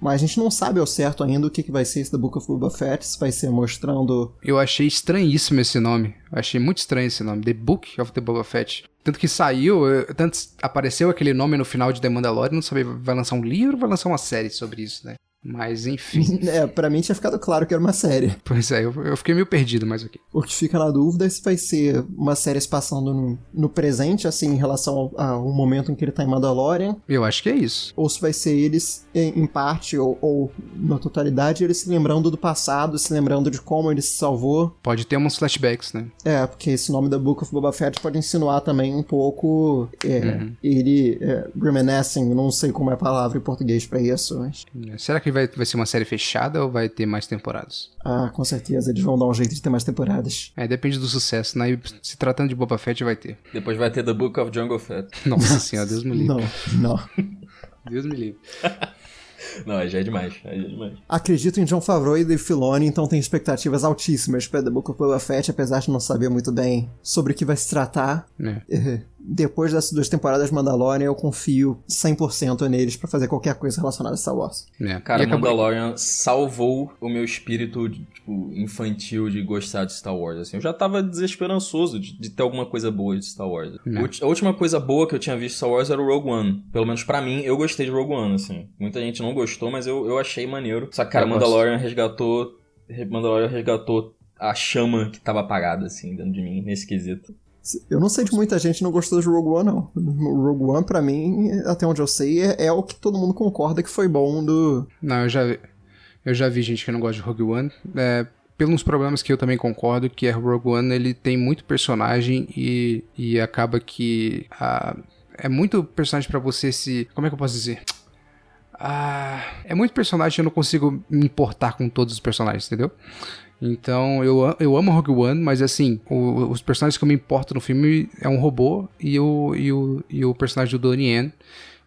[SPEAKER 2] Mas a gente não sabe ao certo ainda o que, que vai ser esse The Book of Boba Fett, se vai ser mostrando...
[SPEAKER 1] Eu achei estranhíssimo esse nome. Eu achei muito estranho esse nome, The Book of the Boba Fett. Tanto que saiu, tanto apareceu aquele nome no final de The Mandalorian, não sabia, vai lançar um livro ou vai lançar uma série sobre isso, né? Mas enfim.
[SPEAKER 2] É, pra mim tinha ficado claro que era uma série.
[SPEAKER 1] pois é, eu, eu fiquei meio perdido, mas ok.
[SPEAKER 2] O que fica na dúvida é se vai ser uma série se passando no, no presente, assim, em relação ao, ao momento em que ele tá em Mandalorian,
[SPEAKER 1] Eu acho que é isso.
[SPEAKER 2] ou se vai ser eles, em, em parte ou, ou na totalidade, eles se lembrando do passado, se lembrando de como ele se salvou.
[SPEAKER 1] Pode ter uns flashbacks, né?
[SPEAKER 2] É, porque esse nome da Book of Boba Fett pode insinuar também um pouco é, ele é, reminiscing, não sei como é a palavra em português pra isso, mas
[SPEAKER 1] Será que vai, vai ser uma série fechada ou vai ter mais temporadas?
[SPEAKER 2] ah, com certeza eles vão dar um jeito de ter mais temporadas.
[SPEAKER 1] É, depende do sucesso, né? E se tratando de Boba Fett, vai ter.
[SPEAKER 3] Depois vai ter The Book of Jungle Fett.
[SPEAKER 1] Nossa senhora, Deus me livre.
[SPEAKER 2] Não, não.
[SPEAKER 1] Deus me livre.
[SPEAKER 3] Não, aí já é demais. Já é demais.
[SPEAKER 2] Acredito em John Favreau e Dave Filoni, então tenho expectativas altíssimas para The Book of Boba Fett, apesar de não saber muito bem sobre o que vai se tratar.
[SPEAKER 1] É.
[SPEAKER 2] Depois dessas duas temporadas de Mandalorian, eu confio 100% neles pra fazer qualquer coisa relacionada a Star Wars.
[SPEAKER 1] É.
[SPEAKER 3] Cara,
[SPEAKER 1] E acabou-
[SPEAKER 3] Mandalorian salvou o meu espírito, tipo, infantil de gostar de Star Wars, assim. Eu já tava desesperançoso de, de ter alguma coisa boa de Star Wars. Ulti- A última coisa boa que eu tinha visto de Star Wars era o Rogue One. Pelo menos pra mim, eu gostei de Rogue One, assim. Muita gente não gostou, mas eu, eu achei maneiro. Só que, cara,
[SPEAKER 1] Eu gosto.
[SPEAKER 3] Mandalorian resgatou... Re- Mandalorian resgatou a chama que tava apagada, assim, dentro de mim, nesse quesito.
[SPEAKER 2] Eu não sei de muita gente não gostou de Rogue One, não. Rogue One, pra mim, até onde eu sei, é, é o que todo mundo concorda que foi bom do.
[SPEAKER 1] Não, eu já, eu já vi gente que não gosta de Rogue One. É, pelos problemas que eu também concordo, que é Rogue One, ele tem muito personagem e, e acaba que é muito personagem pra você se... Como é que eu posso dizer? Ah, é muito personagem eu não consigo me importar com todos os personagens, entendeu? Então, eu, eu amo Rogue One, mas assim, o- os personagens que eu me importo no filme é um robô e o, e o, e o personagem do Donnie Yen,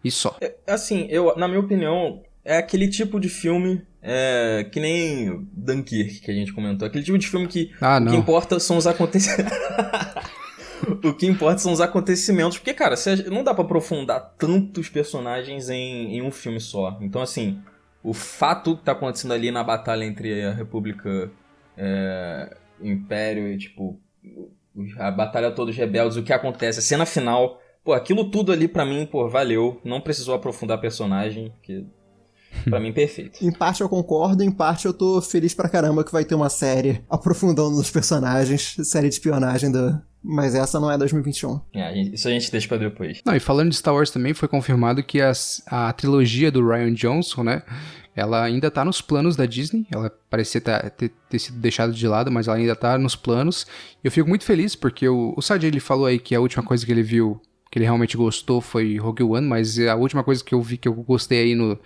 [SPEAKER 1] e só.
[SPEAKER 3] Assim, eu, na minha opinião, é aquele tipo de filme é, que nem Dunkirk que a gente comentou. Aquele tipo de filme que
[SPEAKER 1] Ah,
[SPEAKER 3] o que importa são os acontecimentos. o que importa são os acontecimentos. Porque, cara, não dá pra aprofundar tantos personagens em, em um filme só. Então, assim, o fato que tá acontecendo ali na batalha entre a República é, o Império e, tipo, a batalha todos os rebeldes, o que acontece, a cena final. Pô, aquilo tudo ali pra mim, pô, valeu. Não precisou aprofundar personagem, que pra mim perfeito.
[SPEAKER 2] Em parte eu concordo, em parte eu tô feliz pra caramba que vai ter uma série aprofundando nos personagens, série de espionagem da. Mas essa não é 2021.
[SPEAKER 3] É, isso a gente deixa pra depois.
[SPEAKER 1] Não, e falando de Star Wars também, foi confirmado que as- a trilogia do Ryan Johnson, né? Ela ainda tá nos planos da Disney. Ela parecia tá- ter, ter sido deixada de lado, mas ela ainda tá nos planos. Eu fico muito feliz, porque o, o ele falou aí que a última coisa que ele viu, que ele realmente gostou, foi Rogue One, mas a última coisa que eu vi que eu gostei aí no,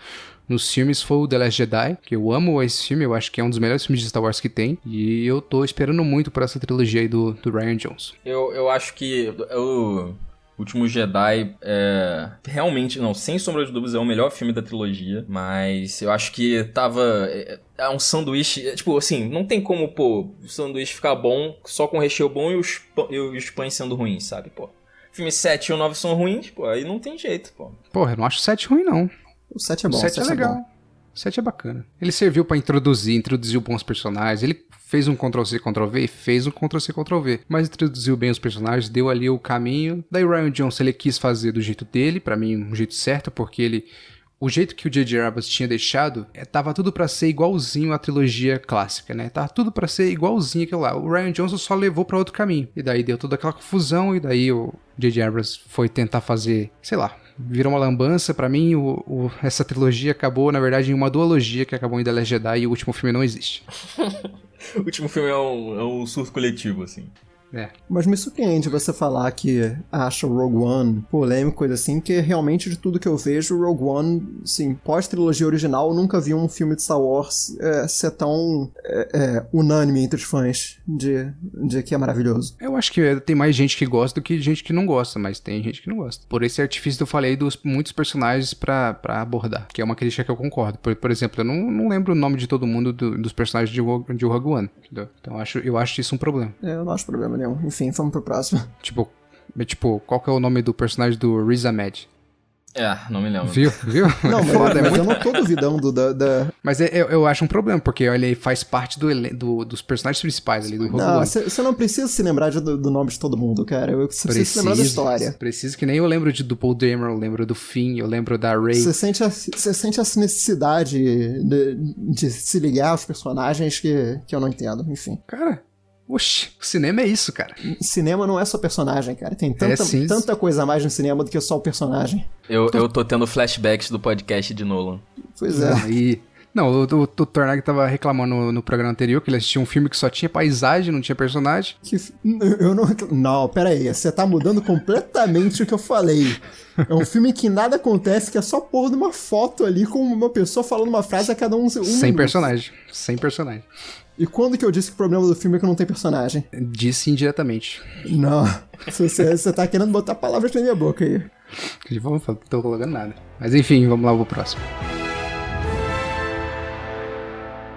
[SPEAKER 1] nos filmes foi o The Last Jedi, que eu amo esse filme, eu acho que é um dos melhores filmes de Star Wars que tem. E eu tô esperando muito por essa trilogia aí do, do Ryan Johnson.
[SPEAKER 3] Eu, eu acho que o Último Jedi é. Realmente, não, sem sombra de dúvidas, é o melhor filme da trilogia. Mas eu acho que tava. É, é um sanduíche. é, tipo, assim, não tem como, pô, o sanduíche ficar bom só com recheio bom e os, e os pães sendo ruins, sabe, pô. Filme 7 e o 9 são ruins, pô, aí não tem jeito, pô.
[SPEAKER 1] Porra, eu não acho o 7 ruim, não.
[SPEAKER 2] O 7 é bom,
[SPEAKER 1] o 7 é
[SPEAKER 2] bom.
[SPEAKER 1] legal. O 7 é bacana. Ele serviu pra introduzir, introduziu bons personagens. Ele fez um Ctrl-C, Ctrl-V e fez um Ctrl-C, Ctrl-V. Mas introduziu bem os personagens, deu ali o caminho. Daí Ryan Johnson, ele quis fazer do jeito dele, pra mim, um jeito certo, porque ele... O jeito que o J.J. Abrams tinha deixado, é, tava tudo pra ser igualzinho à trilogia clássica, né? Tava tudo pra ser igualzinho aquilo lá. O Ryan Johnson só levou pra outro caminho. E daí deu toda aquela confusão, e daí o J.J. Abrams foi tentar fazer, sei lá, virou uma lambança. Pra mim, o, o- essa trilogia acabou, na verdade, em uma duologia que acabou em The Last Jedi e o último filme não existe.
[SPEAKER 3] O último filme é um, é um surto coletivo, assim.
[SPEAKER 1] É.
[SPEAKER 2] Mas me surpreende você falar que acha o Rogue One polêmico, coisa assim, que realmente de tudo que eu vejo, o Rogue One, assim, pós-trilogia original, eu nunca vi um filme de Star Wars é, ser tão é, é, unânime entre os fãs de, de que é maravilhoso.
[SPEAKER 1] Eu acho que tem mais gente que gosta do que gente que não gosta, mas tem gente que não gosta. Por esse artifício que eu falei dos muitos personagens pra, pra abordar, que é uma crítica que eu concordo. Por, por exemplo, eu não, não lembro o nome de todo mundo do- dos personagens de, Rogue- de Rogue One, entendeu? Então eu acho, eu acho isso um problema.
[SPEAKER 2] É, eu não acho problema nenhum. Enfim, vamos pro próximo.
[SPEAKER 1] Tipo, é tipo, qual que é o nome do personagem do Riz Ahmed?
[SPEAKER 3] É, não me lembro.
[SPEAKER 1] Viu? Viu?
[SPEAKER 2] Não, mas,
[SPEAKER 1] Foda, é
[SPEAKER 2] mas
[SPEAKER 1] muito-
[SPEAKER 2] eu não tô duvidando da. da...
[SPEAKER 1] Mas é- eu, eu acho um problema, porque ele faz parte do, do- dos personagens principais ali do Rogue
[SPEAKER 2] Não,
[SPEAKER 1] One.
[SPEAKER 2] você não precisa se lembrar de- do, do nome de todo mundo, cara. Você precisa se lembrar da história.
[SPEAKER 1] Preciso que nem eu lembro de, do Paul Dameron, eu lembro do Finn, eu lembro da Rey.
[SPEAKER 2] Você sente, a, você sente essa necessidade de, de se ligar aos personagens que, que eu não entendo. Enfim.
[SPEAKER 1] Cara, oxi, o cinema é isso, cara.
[SPEAKER 2] Cinema não é só personagem, cara. Tem tanta,
[SPEAKER 1] É, sim.
[SPEAKER 2] tanta coisa a mais no cinema do que só o personagem.
[SPEAKER 3] Eu, eu tô tendo flashbacks do podcast de Nolan.
[SPEAKER 2] Pois é.
[SPEAKER 1] Aí. Não, o, o, o Tornag tava reclamando no, no programa anterior que ele assistiu um filme que só tinha paisagem, não tinha personagem.
[SPEAKER 2] Que, eu não. Não, pera aí. Você tá mudando completamente o que eu falei. É um filme que nada acontece, que é só pôr numa foto ali com uma pessoa falando uma frase a cada um. um
[SPEAKER 1] sem
[SPEAKER 2] minuto.
[SPEAKER 1] personagem. Sem personagem.
[SPEAKER 2] E quando que eu disse que o problema do filme é que não tem personagem?
[SPEAKER 1] Disse indiretamente.
[SPEAKER 2] Não. Você, você tá querendo botar palavras na minha boca aí.
[SPEAKER 1] Vamos não tô colocando nada. Mas enfim, vamos lá pro próximo.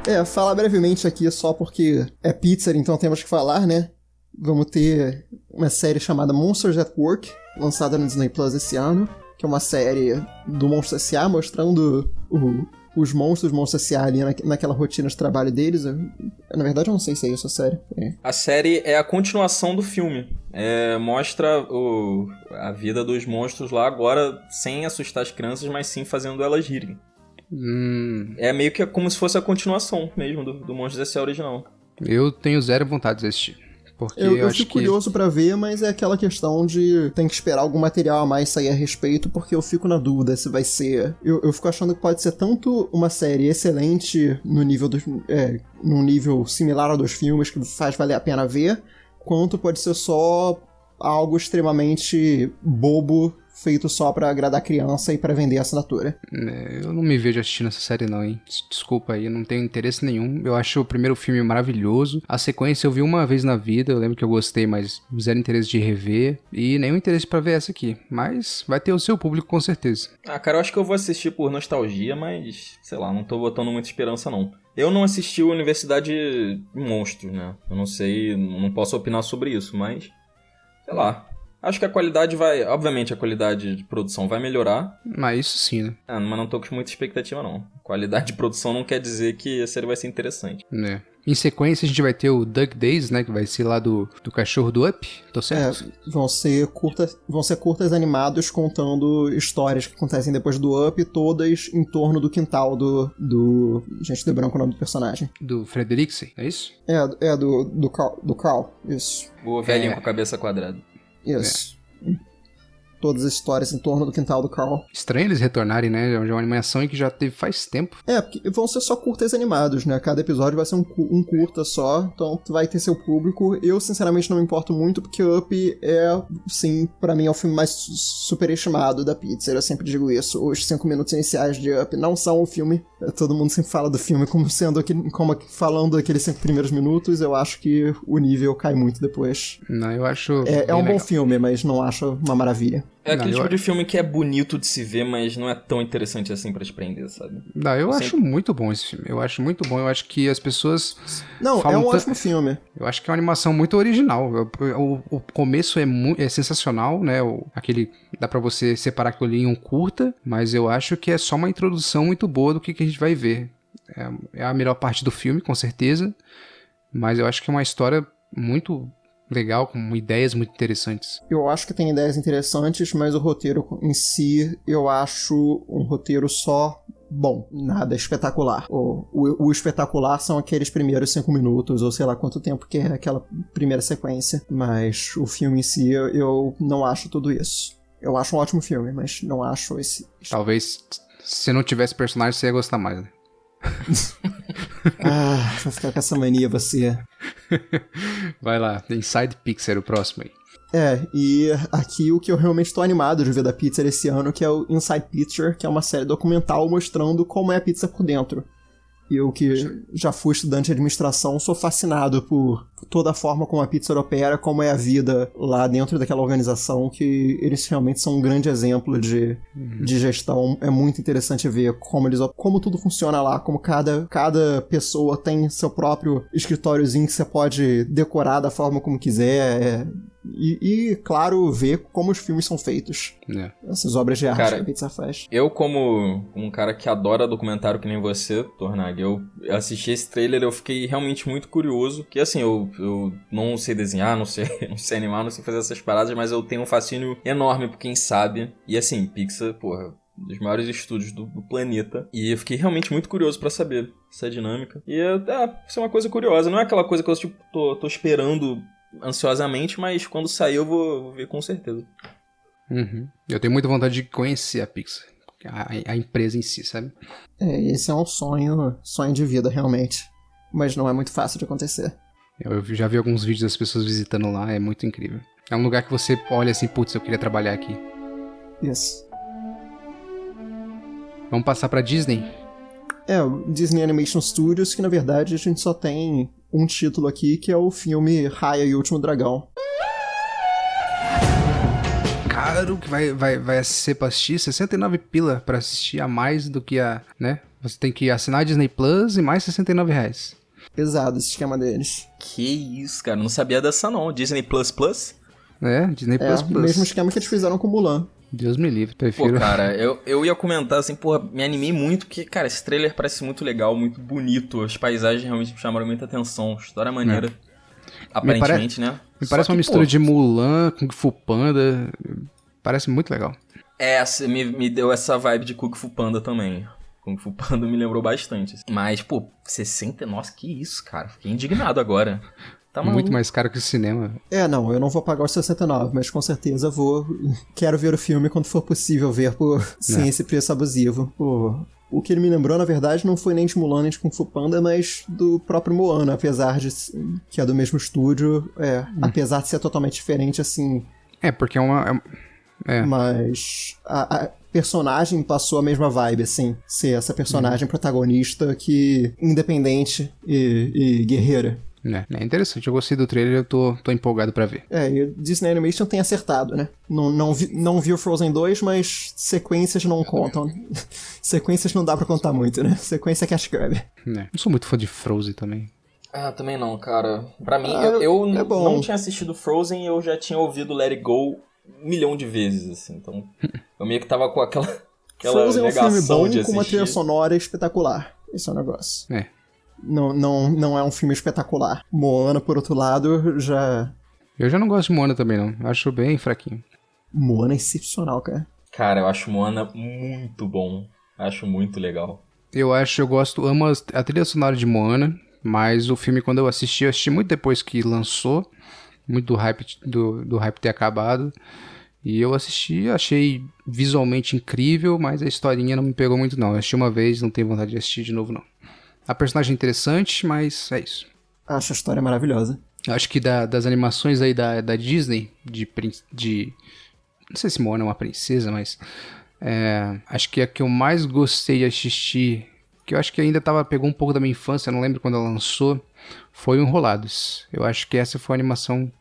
[SPEAKER 2] É, falar brevemente aqui só porque é pizza, então temos que falar, né? Vamos ter uma série chamada Monsters at Work, lançada no Disney Plus esse ano, que é uma série do Monstro S.A. mostrando o- os monstros Monstro S.A. ali na, naquela rotina de trabalho deles. Eu- na verdade, eu não sei se é isso a série. É.
[SPEAKER 3] A série é a continuação do filme. É, mostra o, a vida dos monstros lá agora sem assustar as crianças, mas sim fazendo elas rirem.
[SPEAKER 1] Hum,
[SPEAKER 3] É meio que como se fosse a continuação mesmo do, do Monstros S.A. original.
[SPEAKER 1] eu tenho zero vontade de assistir. Porque
[SPEAKER 2] Eu,
[SPEAKER 1] eu,
[SPEAKER 2] eu fico
[SPEAKER 1] que.
[SPEAKER 2] curioso pra ver, mas é aquela questão de tem que esperar algum material a mais sair a respeito, porque eu fico na dúvida se vai ser. Eu, eu fico achando que pode ser tanto uma série excelente no nível dos. É, num nível similar ao dos filmes, que faz valer a pena ver, quanto pode ser só algo extremamente bobo, feito só pra agradar a criança e pra vender a assinatura.
[SPEAKER 1] É, eu não me vejo assistindo essa série, não, hein? Des- Desculpa aí, eu não tenho interesse nenhum. Eu acho o primeiro filme maravilhoso. A sequência eu vi uma vez na vida, eu lembro que eu gostei, mas zero interesse de rever. E nenhum interesse pra ver essa aqui. Mas vai ter o seu público com certeza.
[SPEAKER 3] Ah, cara, eu acho que eu vou assistir por nostalgia, mas sei lá, não tô botando muita esperança não. Eu não assisti o Universidade Monstros, né? Eu não sei, não posso opinar sobre isso, mas sei lá. Acho que a qualidade vai, obviamente a qualidade de produção vai melhorar,
[SPEAKER 1] Mas isso sim, né?
[SPEAKER 3] ah, mas não tô com muita expectativa não. Qualidade de produção não quer dizer que a série vai ser interessante.
[SPEAKER 1] né? Em sequência, a gente vai ter o Duck Days, né? Que vai ser lá do, do cachorro do Up. Tô certo?
[SPEAKER 2] É, vão ser curtas, vão ser curtas animados contando histórias que acontecem depois do Up, todas em torno do quintal do. do. Gente, deu branco o nome do personagem.
[SPEAKER 1] Do Frederiksen, é isso?
[SPEAKER 2] É, é do. do Carl. Do Carl. Isso.
[SPEAKER 3] O velhinho
[SPEAKER 1] É.
[SPEAKER 3] com a cabeça quadrada.
[SPEAKER 2] Isso. Todas as histórias em torno do quintal do Carl.
[SPEAKER 1] Estranho eles retornarem, né? É uma animação que já teve faz tempo.
[SPEAKER 2] É, porque vão ser só curtas animados, né? Cada episódio vai ser um, um curta só, então vai ter seu público. Eu, sinceramente, não me importo muito, porque Up é, sim, pra mim é o filme mais su- superestimado da Pixar. Eu sempre digo isso. Os cinco minutos iniciais de Up não são o filme. Todo mundo sempre fala do filme como sendo aquele, como falando aqueles cinco primeiros minutos. Eu acho que o nível cai muito depois.
[SPEAKER 1] Não, eu acho.
[SPEAKER 2] É, é um bom
[SPEAKER 1] legal.
[SPEAKER 2] filme, mas não acho uma maravilha.
[SPEAKER 3] É
[SPEAKER 1] Não,
[SPEAKER 3] aquele
[SPEAKER 1] eu
[SPEAKER 3] tipo de filme que é bonito de se ver, mas não é tão interessante assim pra te prender, sabe?
[SPEAKER 1] Não, eu
[SPEAKER 3] Sempre-
[SPEAKER 1] acho muito bom esse filme. Eu acho muito bom. Eu acho que as pessoas.
[SPEAKER 2] Não, é um ótimo filme.
[SPEAKER 1] Eu acho que é uma animação muito original. Eu- O, o começo é, mu- é sensacional, né? O, aquele. Dá pra você separar aquilo ali em um curta, mas eu acho que é só uma introdução muito boa do que, que a gente vai ver. É, é a melhor parte do filme, com certeza. Mas eu acho que é uma história muito legal, com ideias muito interessantes.
[SPEAKER 2] Eu acho que tem ideias interessantes, mas o roteiro em si eu acho um roteiro só bom, nada espetacular. O, o, o espetacular são aqueles primeiros cinco minutos, ou sei lá quanto tempo que é aquela primeira sequência. Mas o filme em si eu, eu não acho tudo isso. Eu acho um ótimo filme, mas não acho esse.
[SPEAKER 1] Talvez se não tivesse personagem você ia gostar mais, né?
[SPEAKER 2] Ah, vai ficar com essa mania você.
[SPEAKER 1] Vai lá, Inside Pixar, o próximo aí.
[SPEAKER 2] É, e aqui o que eu realmente tô animado de ver da Pixar esse ano, que é o Inside Picture, que é uma série documental mostrando como é a pizza por dentro. E eu que já fui estudante de administração, sou fascinado por, toda a forma como a Pixar opera, como é a vida lá dentro daquela organização, que eles realmente são um grande exemplo de, de gestão. É muito interessante ver como eles como tudo funciona lá, como cada, cada pessoa tem seu próprio escritóriozinho que você pode decorar da forma como quiser. É, e, e, claro, ver como os filmes são feitos.
[SPEAKER 1] É.
[SPEAKER 2] Essas obras de arte
[SPEAKER 3] Cara,
[SPEAKER 2] que a Pixar faz.
[SPEAKER 3] Eu, como um cara que adora documentário que nem você, Tornag, eu assisti esse trailer eu fiquei realmente muito curioso. Que assim, eu, eu não sei desenhar, não sei, não sei animar, não sei fazer essas paradas, mas eu tenho um fascínio enorme por quem sabe. E assim, Pixar, porra, dos maiores estúdios do, do planeta. E eu fiquei realmente muito curioso para saber essa dinâmica. E é, isso é uma coisa curiosa, não é aquela coisa que eu tipo, tô, tô esperando ansiosamente, mas quando sair eu vou, vou ver com certeza.
[SPEAKER 1] Uhum. Eu tenho muita vontade de conhecer a Pixar. A, a, empresa em si, sabe?
[SPEAKER 2] É, esse é um sonho, sonho de vida, realmente. Mas não é muito fácil de acontecer.
[SPEAKER 1] Eu já vi alguns vídeos das pessoas visitando lá, é muito incrível. É um lugar que você olha assim, putz, eu queria trabalhar aqui.
[SPEAKER 2] Isso.
[SPEAKER 1] Vamos passar pra Disney?
[SPEAKER 2] É, o Disney Animation Studios, que na verdade a gente só tem um título aqui, que é o filme Raya e o Último Dragão.
[SPEAKER 1] Caro que vai, vai, vai ser pra assistir 69 pila pra assistir a mais do que a, né? Você tem que assinar a Disney Plus e mais 69 reais.
[SPEAKER 2] Pesado esse esquema deles.
[SPEAKER 3] Que isso, cara. Não sabia dessa não. Disney Plus Plus?
[SPEAKER 1] É, Disney
[SPEAKER 2] É,
[SPEAKER 1] Plus
[SPEAKER 2] o
[SPEAKER 1] Plus.
[SPEAKER 2] mesmo esquema que eles fizeram com Mulan.
[SPEAKER 1] Deus me livre,
[SPEAKER 3] Pô,
[SPEAKER 1] prefiro.
[SPEAKER 3] cara, eu, eu ia comentar assim, porra, me animei muito, porque, cara, esse trailer parece muito legal, muito bonito. As paisagens realmente me chamaram muita atenção. História maneira. Aparentemente, né?
[SPEAKER 1] Me
[SPEAKER 3] Só
[SPEAKER 1] parece
[SPEAKER 3] que,
[SPEAKER 1] uma mistura
[SPEAKER 3] pô,
[SPEAKER 1] de Mulan, Kung Fu Panda. Parece muito legal.
[SPEAKER 3] É, me, me deu essa vibe de Kung Fu Panda também. Kung Fu Panda me lembrou bastante. assim. Mas, pô, 60... Nossa, que isso, cara. Fiquei indignado agora. Tá.
[SPEAKER 1] Muito mais caro que o cinema.
[SPEAKER 2] É, não, eu não vou pagar os 69, mas com certeza vou. Quero ver o filme quando for possível ver por sem
[SPEAKER 1] É.
[SPEAKER 2] esse preço abusivo. Pô, o que ele me lembrou, na verdade, não foi nem de Mulan nem de Kung Fu Panda, mas do próprio Moana, apesar de que é do mesmo estúdio, é, apesar de ser totalmente diferente, assim,
[SPEAKER 1] É, porque é uma. É, é.
[SPEAKER 2] mas a, a personagem passou a mesma vibe, assim, ser essa personagem protagonista que independente e, e guerreira.
[SPEAKER 1] É, é interessante, eu gostei do trailer, eu tô, tô empolgado pra ver.
[SPEAKER 2] É, e o Disney Animation tem acertado, né? Não, não, vi, não vi o Frozen 2, mas sequências não contam. sequências não dá pra contar muito, né? Sequência é Cash Grab.
[SPEAKER 1] né. Não sou muito fã de Frozen também.
[SPEAKER 3] Ah, também não, cara. Pra mim,
[SPEAKER 2] Ah,
[SPEAKER 3] eu, eu
[SPEAKER 2] é
[SPEAKER 3] não tinha assistido Frozen e eu já tinha ouvido Let It Go um milhão de vezes, assim. Então, eu meio que tava com aquela, aquela
[SPEAKER 2] Frozen é um filme
[SPEAKER 3] negação
[SPEAKER 2] bom
[SPEAKER 3] de
[SPEAKER 2] com uma trilha sonora espetacular. Esse é o negócio.
[SPEAKER 1] É.
[SPEAKER 2] Não, não, não é um filme espetacular. Moana, por outro lado, já.
[SPEAKER 1] Eu já não gosto de Moana também, não. Acho bem fraquinho.
[SPEAKER 2] Moana é excepcional, cara.
[SPEAKER 3] Cara, eu acho Moana muito bom. Acho muito legal.
[SPEAKER 1] Eu acho, eu gosto, amo a trilha sonora de Moana, mas o filme, quando eu assisti, eu assisti muito depois que lançou, muito do hype, do, do hype ter acabado. E eu assisti, achei visualmente incrível, mas a historinha não me pegou muito, não. Eu assisti uma vez, não tenho vontade de assistir de novo, não. A personagem é interessante, mas é isso.
[SPEAKER 2] Acho a história maravilhosa.
[SPEAKER 1] Eu acho que da- das animações aí da, da Disney, de, de. Não sei se Moana é uma princesa, mas. é, acho que a que eu mais gostei de assistir, que eu acho que ainda tava, pegou um pouco da minha infância, não lembro quando ela lançou, foi o Enrolados. Eu acho que essa foi a animação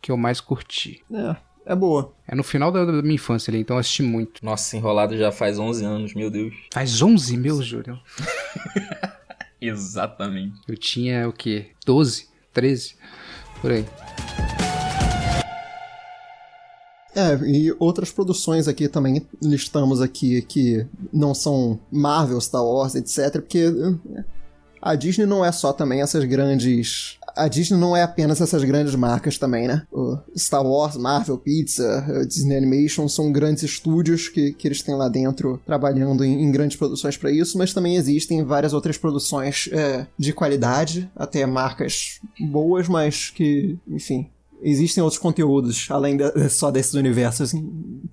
[SPEAKER 1] que eu mais curti.
[SPEAKER 2] É, é boa.
[SPEAKER 1] É no final da, da minha infância ali, então eu assisti muito.
[SPEAKER 3] Nossa, enrolado já faz 11 anos, meu Deus.
[SPEAKER 1] Faz 11 meus, Júlio.
[SPEAKER 3] Exatamente.
[SPEAKER 1] Eu tinha o quê? 12? 13? Por aí.
[SPEAKER 2] É, e outras produções aqui também listamos aqui que não são Marvel, Star Wars, etc. Porque a Disney não é só também essas grandes. A Disney não é apenas essas grandes marcas também, né? O Star Wars, Marvel, Pizza, Disney Animation são grandes estúdios que, que eles têm lá dentro trabalhando em, em grandes produções para isso, mas também existem várias outras produções eh, de qualidade, até marcas boas, mas que, enfim, existem outros conteúdos além da- só desses universos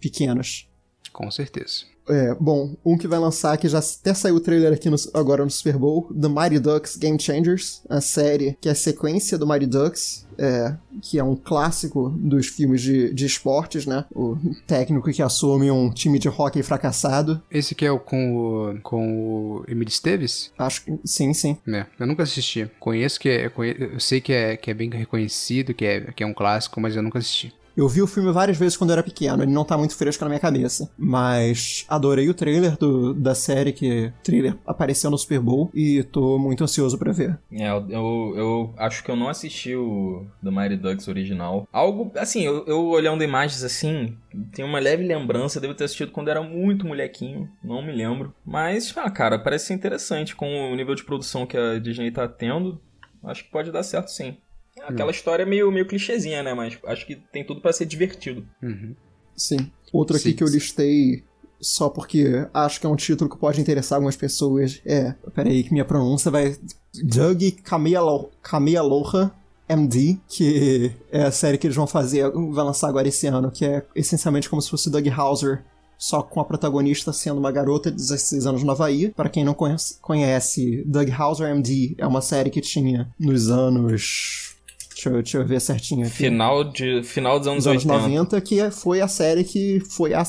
[SPEAKER 2] pequenos.
[SPEAKER 1] Com certeza.
[SPEAKER 2] É, bom, um que vai lançar, que já até saiu o trailer aqui no- agora no Super Bowl, The Mighty Ducks Game Changers, a série que é a sequência do Mighty Ducks, é, que é um clássico dos filmes de, de esportes, né? O técnico que assume um time de hockey fracassado.
[SPEAKER 1] Esse que é o com o, com o Emílio Esteves?
[SPEAKER 2] Acho que sim, sim.
[SPEAKER 1] É, eu nunca assisti. Conheço que é. Eu sei que é, que é bem reconhecido, que é, que é um clássico, mas eu nunca assisti.
[SPEAKER 2] Eu vi o filme várias vezes quando eu era pequeno, ele não tá muito fresco na minha cabeça. Mas adorei o trailer do, da série que trailer apareceu no Super Bowl e tô muito ansioso pra ver.
[SPEAKER 3] É, eu, eu, acho que eu não assisti o The Mighty Ducks original. Algo, assim, eu, eu olhando imagens assim, tem uma leve lembrança, devo ter assistido quando era muito molequinho, não me lembro. Mas, ah, cara, parece ser interessante com o nível de produção que a Disney tá tendo. Acho que pode dar certo sim. Aquela história meio, meio clichêzinha, né? Mas acho que tem tudo pra ser divertido.
[SPEAKER 1] Uhum.
[SPEAKER 2] Sim. Outro aqui
[SPEAKER 1] Sim.
[SPEAKER 2] que eu listei só porque acho que é um título que pode interessar algumas pessoas. É, peraí que minha pronúncia vai... Doug Kamealo- Kamealoha MD, que é a série que eles vão fazer, vai lançar agora esse ano, que é essencialmente como se fosse Doug Hauser, só com a protagonista sendo uma garota de 16 anos no Havaí. Para quem não conhece, conhece, Doug Hauser MD é uma série que tinha nos anos... Deixa eu, deixa eu ver certinho aqui
[SPEAKER 3] Final, de, final dos anos,
[SPEAKER 2] nos anos
[SPEAKER 3] 80.
[SPEAKER 2] 90, que foi a série que foi a-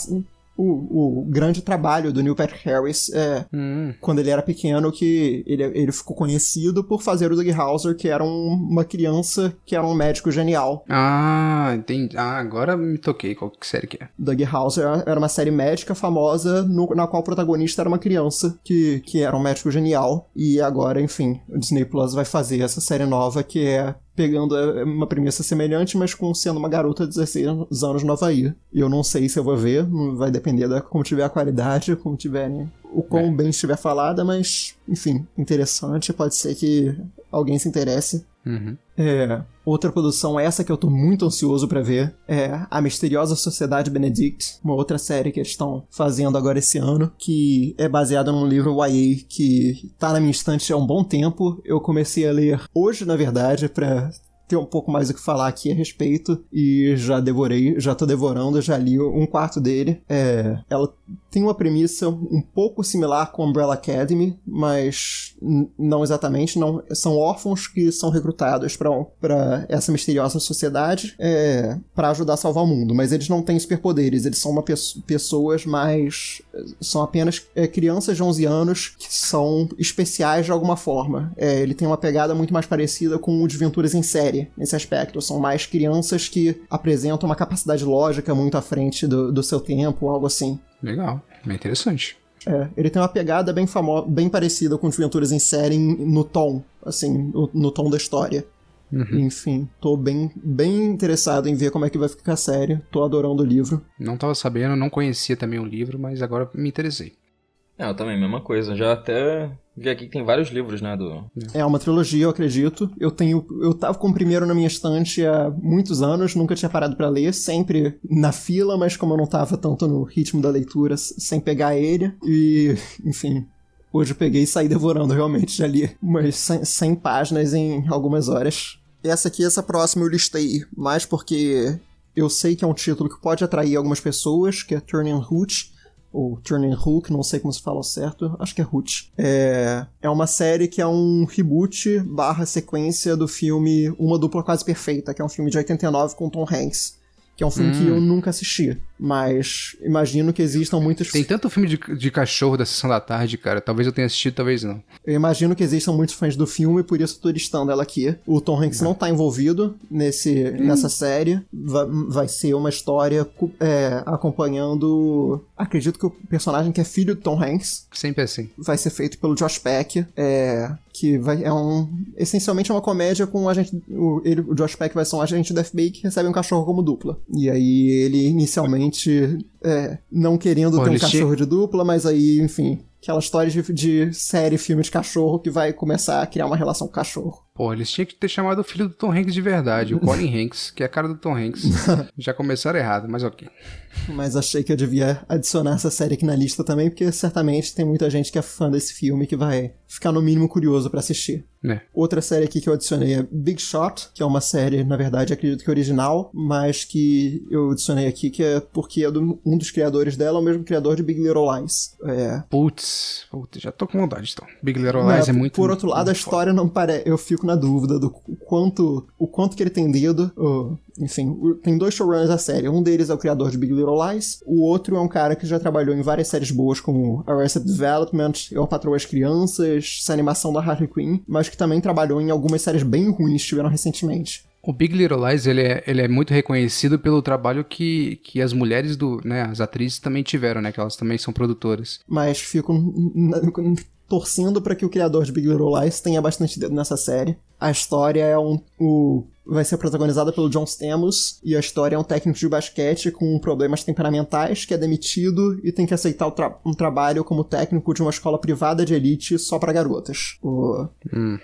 [SPEAKER 2] o, o grande trabalho do Neil Patrick Harris é,
[SPEAKER 1] Hum,
[SPEAKER 2] quando ele era pequeno, que ele, ele ficou conhecido por fazer o Doug Hauser, que era um- uma criança que era um médico genial.
[SPEAKER 1] Ah, entendi. Ah, agora me toquei qual que série que é.
[SPEAKER 2] Doug Hauser era uma série médica famosa no- na qual o protagonista era uma criança que, que era um médico genial. E agora, enfim, o Disney Plus vai fazer essa série nova que é pegando é, uma premissa semelhante, mas com sendo uma garota de 16 anos no Havaí. Eu não sei se eu vou ver, vai depender da como tiver a qualidade, como tiver né, o quão bem estiver falada, mas enfim, interessante, pode ser que alguém se interesse.
[SPEAKER 1] Uhum.
[SPEAKER 2] É, outra produção, essa que eu tô muito ansioso pra ver, é A Misteriosa Sociedade Benedict, uma outra série que eles estão fazendo agora esse ano, que é baseada num livro YA que tá na minha estante há um bom tempo. Eu comecei a ler hoje, na verdade, pra ter um pouco mais o que falar aqui a respeito e já devorei, já tô devorando, já li um quarto dele. É, ela tem uma premissa um pouco similar com Umbrella Academy, mas não exatamente. Não, são órfãos que são recrutados para essa misteriosa sociedade é, para ajudar a salvar o mundo, mas eles não têm superpoderes, eles são uma pesso- pessoas mais. são apenas é, crianças de 11 anos que são especiais de alguma forma. É, ele tem uma pegada muito mais parecida com o Desventuras em série nesse aspecto. São mais crianças que apresentam uma capacidade lógica muito à frente do, do seu tempo, algo assim.
[SPEAKER 1] Legal. Bem interessante.
[SPEAKER 2] É, ele tem uma pegada bem famosa, bem parecida com Desventuras em série no tom, assim, no, no tom da história. Enfim, tô bem, bem interessado em ver como é que vai ficar a série. Tô adorando o livro.
[SPEAKER 1] Não tava sabendo, não conhecia também o livro, mas agora me interessei.
[SPEAKER 3] É, eu também, mesma coisa. Já até vi aqui que tem vários livros, né, do...
[SPEAKER 2] É uma trilogia, eu acredito. Eu tenho, eu tava com o primeiro na minha estante há muitos anos, nunca tinha parado pra ler, sempre na fila, mas como eu não tava tanto no ritmo da leitura, sem pegar ele. E, enfim, hoje eu peguei e saí devorando, realmente, já li umas 100, 100 páginas em algumas horas. Essa aqui, essa próxima eu listei mais porque eu sei que é um título que pode atrair algumas pessoas, que é Turning Root, ou Turning Hook, não sei como se fala certo, acho que é Root. É, é uma série que é um reboot barra sequência do filme Uma Dupla Quase Perfeita, que é um filme de 89 com Tom Hanks. Que é um filme que eu nunca assisti, mas imagino que existam muitos...
[SPEAKER 1] Tem tanto filme de, de cachorro da sessão da tarde, cara. Talvez eu tenha assistido, talvez não.
[SPEAKER 2] Eu imagino que existam muitos fãs do filme, por isso eu tô listando ela aqui. O Tom Hanks não tá envolvido nesse, nessa série. Vai, vai ser uma história é, acompanhando. Acredito que o personagem que é filho do Tom Hanks
[SPEAKER 1] Sempre assim.
[SPEAKER 2] vai ser feito pelo Josh Peck. É, que vai, é um. Essencialmente é uma comédia com um agente. O, ele, o Josh Peck vai ser um agente do FBI que recebe um cachorro como dupla. E aí ele inicialmente. é, não querendo
[SPEAKER 1] Pô,
[SPEAKER 2] ter um cachorro de dupla, mas aí, enfim. Aquela história de, de série, filme de cachorro que vai começar a criar uma relação com o cachorro.
[SPEAKER 5] Pô, eles tinham que ter chamado o filho do Tom Hanks de verdade, o Colin Hanks, que é a cara do Tom Hanks. Já começaram errado, mas ok.
[SPEAKER 2] Mas achei que eu devia adicionar essa série aqui na lista também, porque certamente tem muita gente que é fã desse filme que vai ficar no mínimo curioso pra assistir.
[SPEAKER 5] Né?
[SPEAKER 2] Outra série aqui que eu adicionei é Big Shot, que é uma série, na verdade, acredito que original, mas que eu adicionei aqui que é porque é do- um dos criadores dela, é o mesmo criador de Big Little Lies. É,
[SPEAKER 5] Putz, putz, já tô com vontade, então. Big Little
[SPEAKER 2] Mas,
[SPEAKER 5] Lies é muito.
[SPEAKER 2] Por outro lado, a
[SPEAKER 5] muito foda.
[SPEAKER 2] história não parece. Eu fico na dúvida do quanto, o quanto que ele tem dedo. enfim, tem dois showrunners da série. Um deles é o criador de Big Little Lies. O outro é um cara que já trabalhou em várias séries boas, como Arrested Development, Eu a Patroa as Crianças, essa animação da Harley Quinn, mas que também trabalhou em algumas séries bem ruins que tiveram recentemente.
[SPEAKER 5] O Big Little Lies, ele é, ele é muito reconhecido pelo trabalho que, que as mulheres do, né, as atrizes também tiveram, né, que elas também são produtoras.
[SPEAKER 2] Mas fico torcendo para que o criador de Big Little Lies tenha bastante dedo nessa série. A história é um. O, vai ser protagonizada pelo John Stamos, e a história é um técnico de basquete com problemas temperamentais que é demitido e tem que aceitar tra- um trabalho como técnico de uma escola privada de elite só pra garotas. O-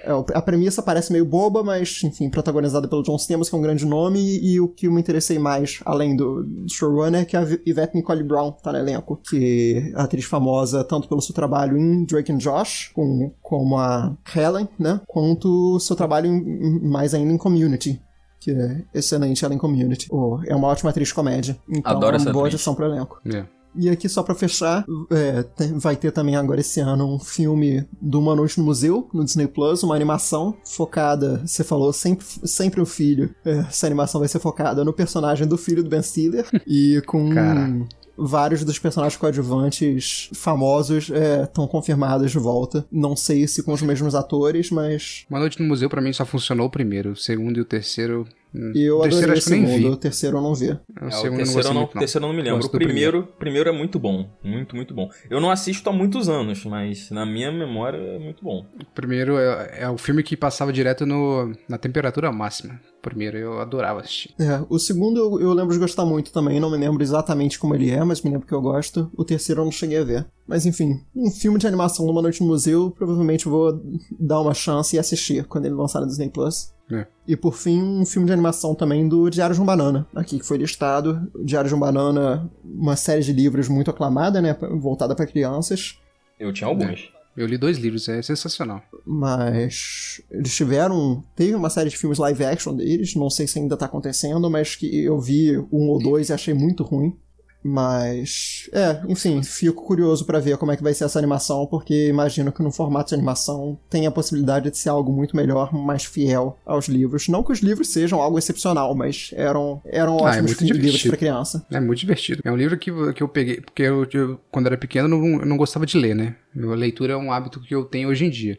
[SPEAKER 2] é, o- a premissa parece meio boba, mas, enfim, protagonizada pelo John Stamos, que é um grande nome, e, o que me interessei mais, além do, do showrunner, é que a Yvette Nicole Brown tá no elenco, que é atriz famosa tanto pelo seu trabalho em Drake and Josh, com, como a Helen, né, quanto seu trabalho em- em- mais ainda em Community. Que é excelente ela em Community. Oh, é uma ótima atriz de comédia. Então
[SPEAKER 3] Adoro
[SPEAKER 2] é uma boa
[SPEAKER 3] atriz.
[SPEAKER 2] adição pro elenco.
[SPEAKER 5] É.
[SPEAKER 2] E aqui, só pra fechar, é, tem- vai ter também agora esse ano um filme do Uma Noite no Museu, no Disney Plus, uma animação focada, você falou, sempre, sempre o filho. É, essa animação vai ser focada no personagem do filho do Ben Stiller e com.
[SPEAKER 5] Cara.
[SPEAKER 2] Vários dos personagens coadjuvantes famosos estão confirmados de volta. Não sei se com os mesmos atores, mas
[SPEAKER 5] Uma Noite no Museu, pra mim, só funcionou o primeiro. O segundo e o terceiro... hum,
[SPEAKER 2] eu
[SPEAKER 5] o terceiro
[SPEAKER 2] o
[SPEAKER 5] acho que eu nem
[SPEAKER 2] segundo,
[SPEAKER 5] vi.
[SPEAKER 2] o terceiro eu não vi.
[SPEAKER 5] O
[SPEAKER 3] É, o
[SPEAKER 5] segundo eu não
[SPEAKER 3] terceiro, eu não,
[SPEAKER 5] muito, não.
[SPEAKER 3] terceiro eu não me lembro.
[SPEAKER 5] Gosto
[SPEAKER 3] O
[SPEAKER 5] do
[SPEAKER 3] primeiro, primeiro é muito bom. Muito, muito bom. Eu não assisto há muitos anos, mas na minha memória é muito bom.
[SPEAKER 5] O primeiro é, é o filme que passava direto no, na temperatura máxima. O primeiro eu adorava assistir.
[SPEAKER 2] É, o segundo eu, eu lembro de gostar muito também, não me lembro exatamente como ele é, mas me lembro que eu gosto. O terceiro eu não cheguei a ver. Mas enfim, um filme de animação numa noite no museu, provavelmente vou dar uma chance e assistir quando ele lançar no Disney Plus.
[SPEAKER 5] É.
[SPEAKER 2] E por fim, um filme de animação também do Diário de um Banana, aqui que foi listado. O Diário de um Banana, uma série de livros muito aclamada, né, voltada para crianças.
[SPEAKER 3] Eu tinha alguns.
[SPEAKER 5] Eu li dois livros, é sensacional.
[SPEAKER 2] Mas eles tiveram. Teve uma série de filmes live action deles, não sei se ainda tá acontecendo, mas que eu vi um ou dois e achei muito ruim. Mas. É, enfim, fico curioso pra ver como é que vai ser essa animação, porque imagino que no formato de animação tem a possibilidade de ser algo muito melhor, mais fiel aos livros. Não que os livros sejam algo excepcional, mas eram, eram
[SPEAKER 5] Ah, é
[SPEAKER 2] ótimos
[SPEAKER 5] muito
[SPEAKER 2] livros pra criança.
[SPEAKER 5] É muito divertido. É um livro que, que eu peguei, porque eu, eu, quando era pequeno, não, eu não gostava de ler, né? A leitura é um hábito que eu tenho hoje em dia.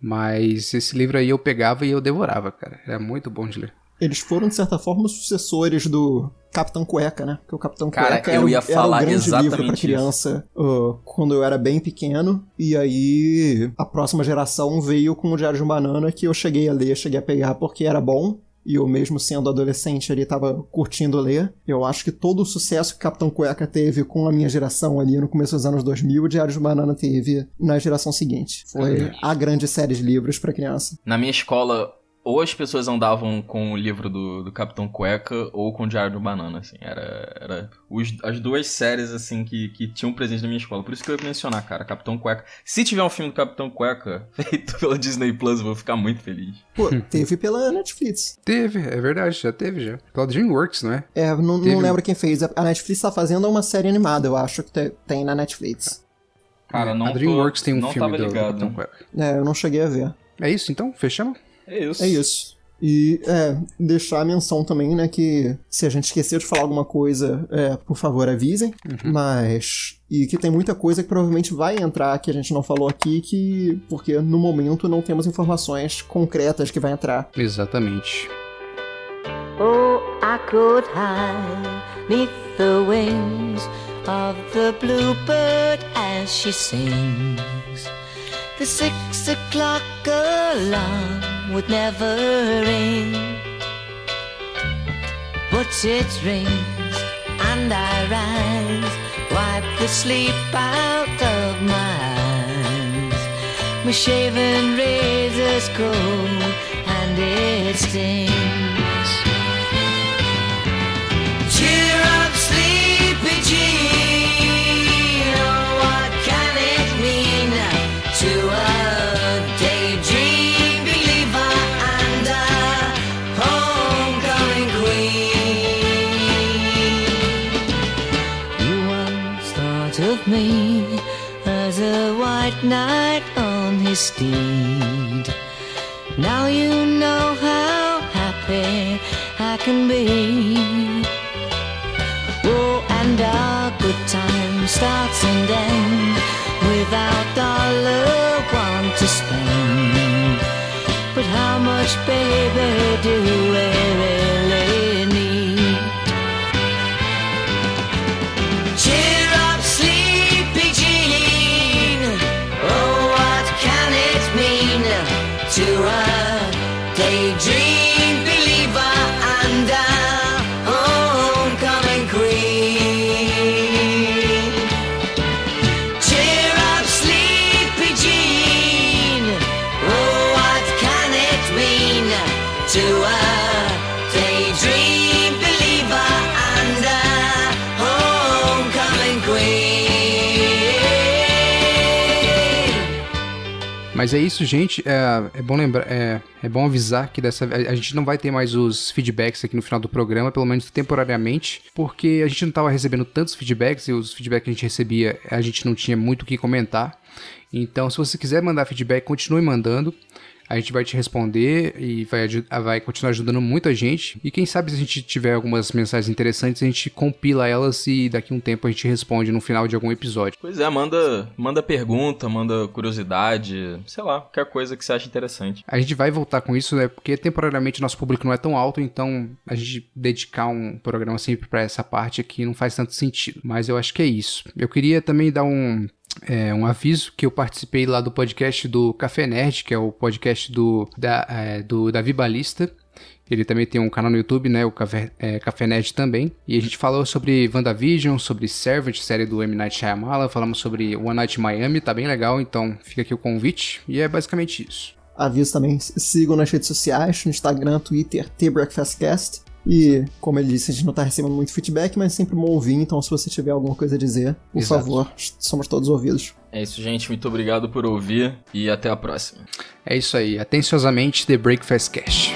[SPEAKER 5] Mas esse livro aí eu pegava e eu devorava, cara. Era muito bom de ler.
[SPEAKER 2] Eles foram, de certa forma, sucessores do Capitão Cueca, né? Porque o Capitão
[SPEAKER 3] Cara,
[SPEAKER 2] Cueca
[SPEAKER 3] eu
[SPEAKER 2] era, o-
[SPEAKER 3] ia
[SPEAKER 2] era
[SPEAKER 3] falar
[SPEAKER 2] o grande livro pra criança uh, quando eu era bem pequeno. E aí a próxima geração veio com o Diário de um Banana que eu cheguei a ler, cheguei a pegar porque era bom. E eu mesmo sendo adolescente ali tava curtindo ler. Eu acho que todo o sucesso que Capitão Cueca teve com a minha geração ali no começo dos anos 2000, o Diário de um Banana teve na geração seguinte. Foi a grande série de livros pra criança.
[SPEAKER 3] Na minha escola, ou as pessoas andavam com o livro do, do Capitão Cueca ou com o Diário do Banana, assim. Era, era os- as duas séries, assim, que, que tinham presente na minha escola. Por isso que eu ia mencionar, cara, Capitão Cueca. Se tiver um filme do Capitão Cueca feito pela Disney Plus, eu vou ficar muito feliz.
[SPEAKER 2] Pô, teve pela Netflix.
[SPEAKER 5] Teve, é verdade, já teve já. Pela DreamWorks, não é?
[SPEAKER 2] É, não,
[SPEAKER 5] Teve-
[SPEAKER 2] não lembro quem fez. A Netflix tá fazendo uma série animada, eu acho que te- tem na Netflix.
[SPEAKER 3] Cara, não
[SPEAKER 5] a DreamWorks
[SPEAKER 3] tô,
[SPEAKER 5] tem um filme do, do. Capitão Cueca.
[SPEAKER 2] É, eu não cheguei a ver.
[SPEAKER 5] É isso, então? Fechamos?
[SPEAKER 3] É isso.
[SPEAKER 2] É isso. E, é, deixar a menção também, né, que se a gente esqueceu de falar alguma coisa, é, por favor, avisem. Mas. E que tem muita coisa que provavelmente vai entrar que a gente não falou aqui, que. Porque no momento não temos informações concretas que vai entrar.
[SPEAKER 5] Exatamente.
[SPEAKER 6] Oh, I could hide neath the wings of the bluebird as she sings. The six o'clock alarm would never ring, but it rings and I rise, wipe the sleep out of my eyes. My shaven razor's cold and it stings. A white knight on his steed. Now you know how happy I can be. Oh, and our good time starts and ends without dollar one to spend. But how much, baby, do we really
[SPEAKER 1] Mas é isso, gente. É, é bom lembrar, é, é bom avisar que dessa a gente não vai ter mais os feedbacks aqui no final do programa, pelo menos temporariamente, porque a gente não estava recebendo tantos feedbacks e os feedbacks que a gente recebia a gente não tinha muito o que comentar. Então, se você quiser mandar feedback, continue mandando. A gente vai te responder e vai, vai continuar ajudando muita gente. E quem sabe se a gente tiver algumas mensagens interessantes, a gente compila elas e daqui a um tempo a gente responde no final de algum episódio.
[SPEAKER 3] Pois é, manda, manda pergunta, manda curiosidade, sei lá, qualquer coisa que você acha interessante.
[SPEAKER 1] A gente vai voltar com isso, né? Porque temporariamente nosso público não é tão alto, então a gente dedicar um programa sempre pra essa parte aqui não faz tanto sentido. Mas eu acho que é isso. Eu queria também dar um, é, um aviso que eu participei lá do podcast do Café Nerd, que é o podcast do, da, é, do Davi Balista. Ele também tem um canal no YouTube, né? O Café, é, Café Nerd também. E a gente falou sobre WandaVision, sobre Servant, série do M. Night Shyamalan. Falamos sobre One Night Miami, tá bem legal. Então fica aqui o convite. E é basicamente isso.
[SPEAKER 2] Aviso também, sigam nas redes sociais, no Instagram, Twitter, The Breakfastcast. E, como ele disse, a gente não tá recebendo muito feedback, mas sempre bom ouvir, então se você tiver alguma coisa a dizer, por
[SPEAKER 1] Exato.
[SPEAKER 2] favor, somos todos ouvidos.
[SPEAKER 3] É isso, gente. Muito obrigado por ouvir e até a próxima.
[SPEAKER 1] É isso aí. Atenciosamente, The Breakfast Cash.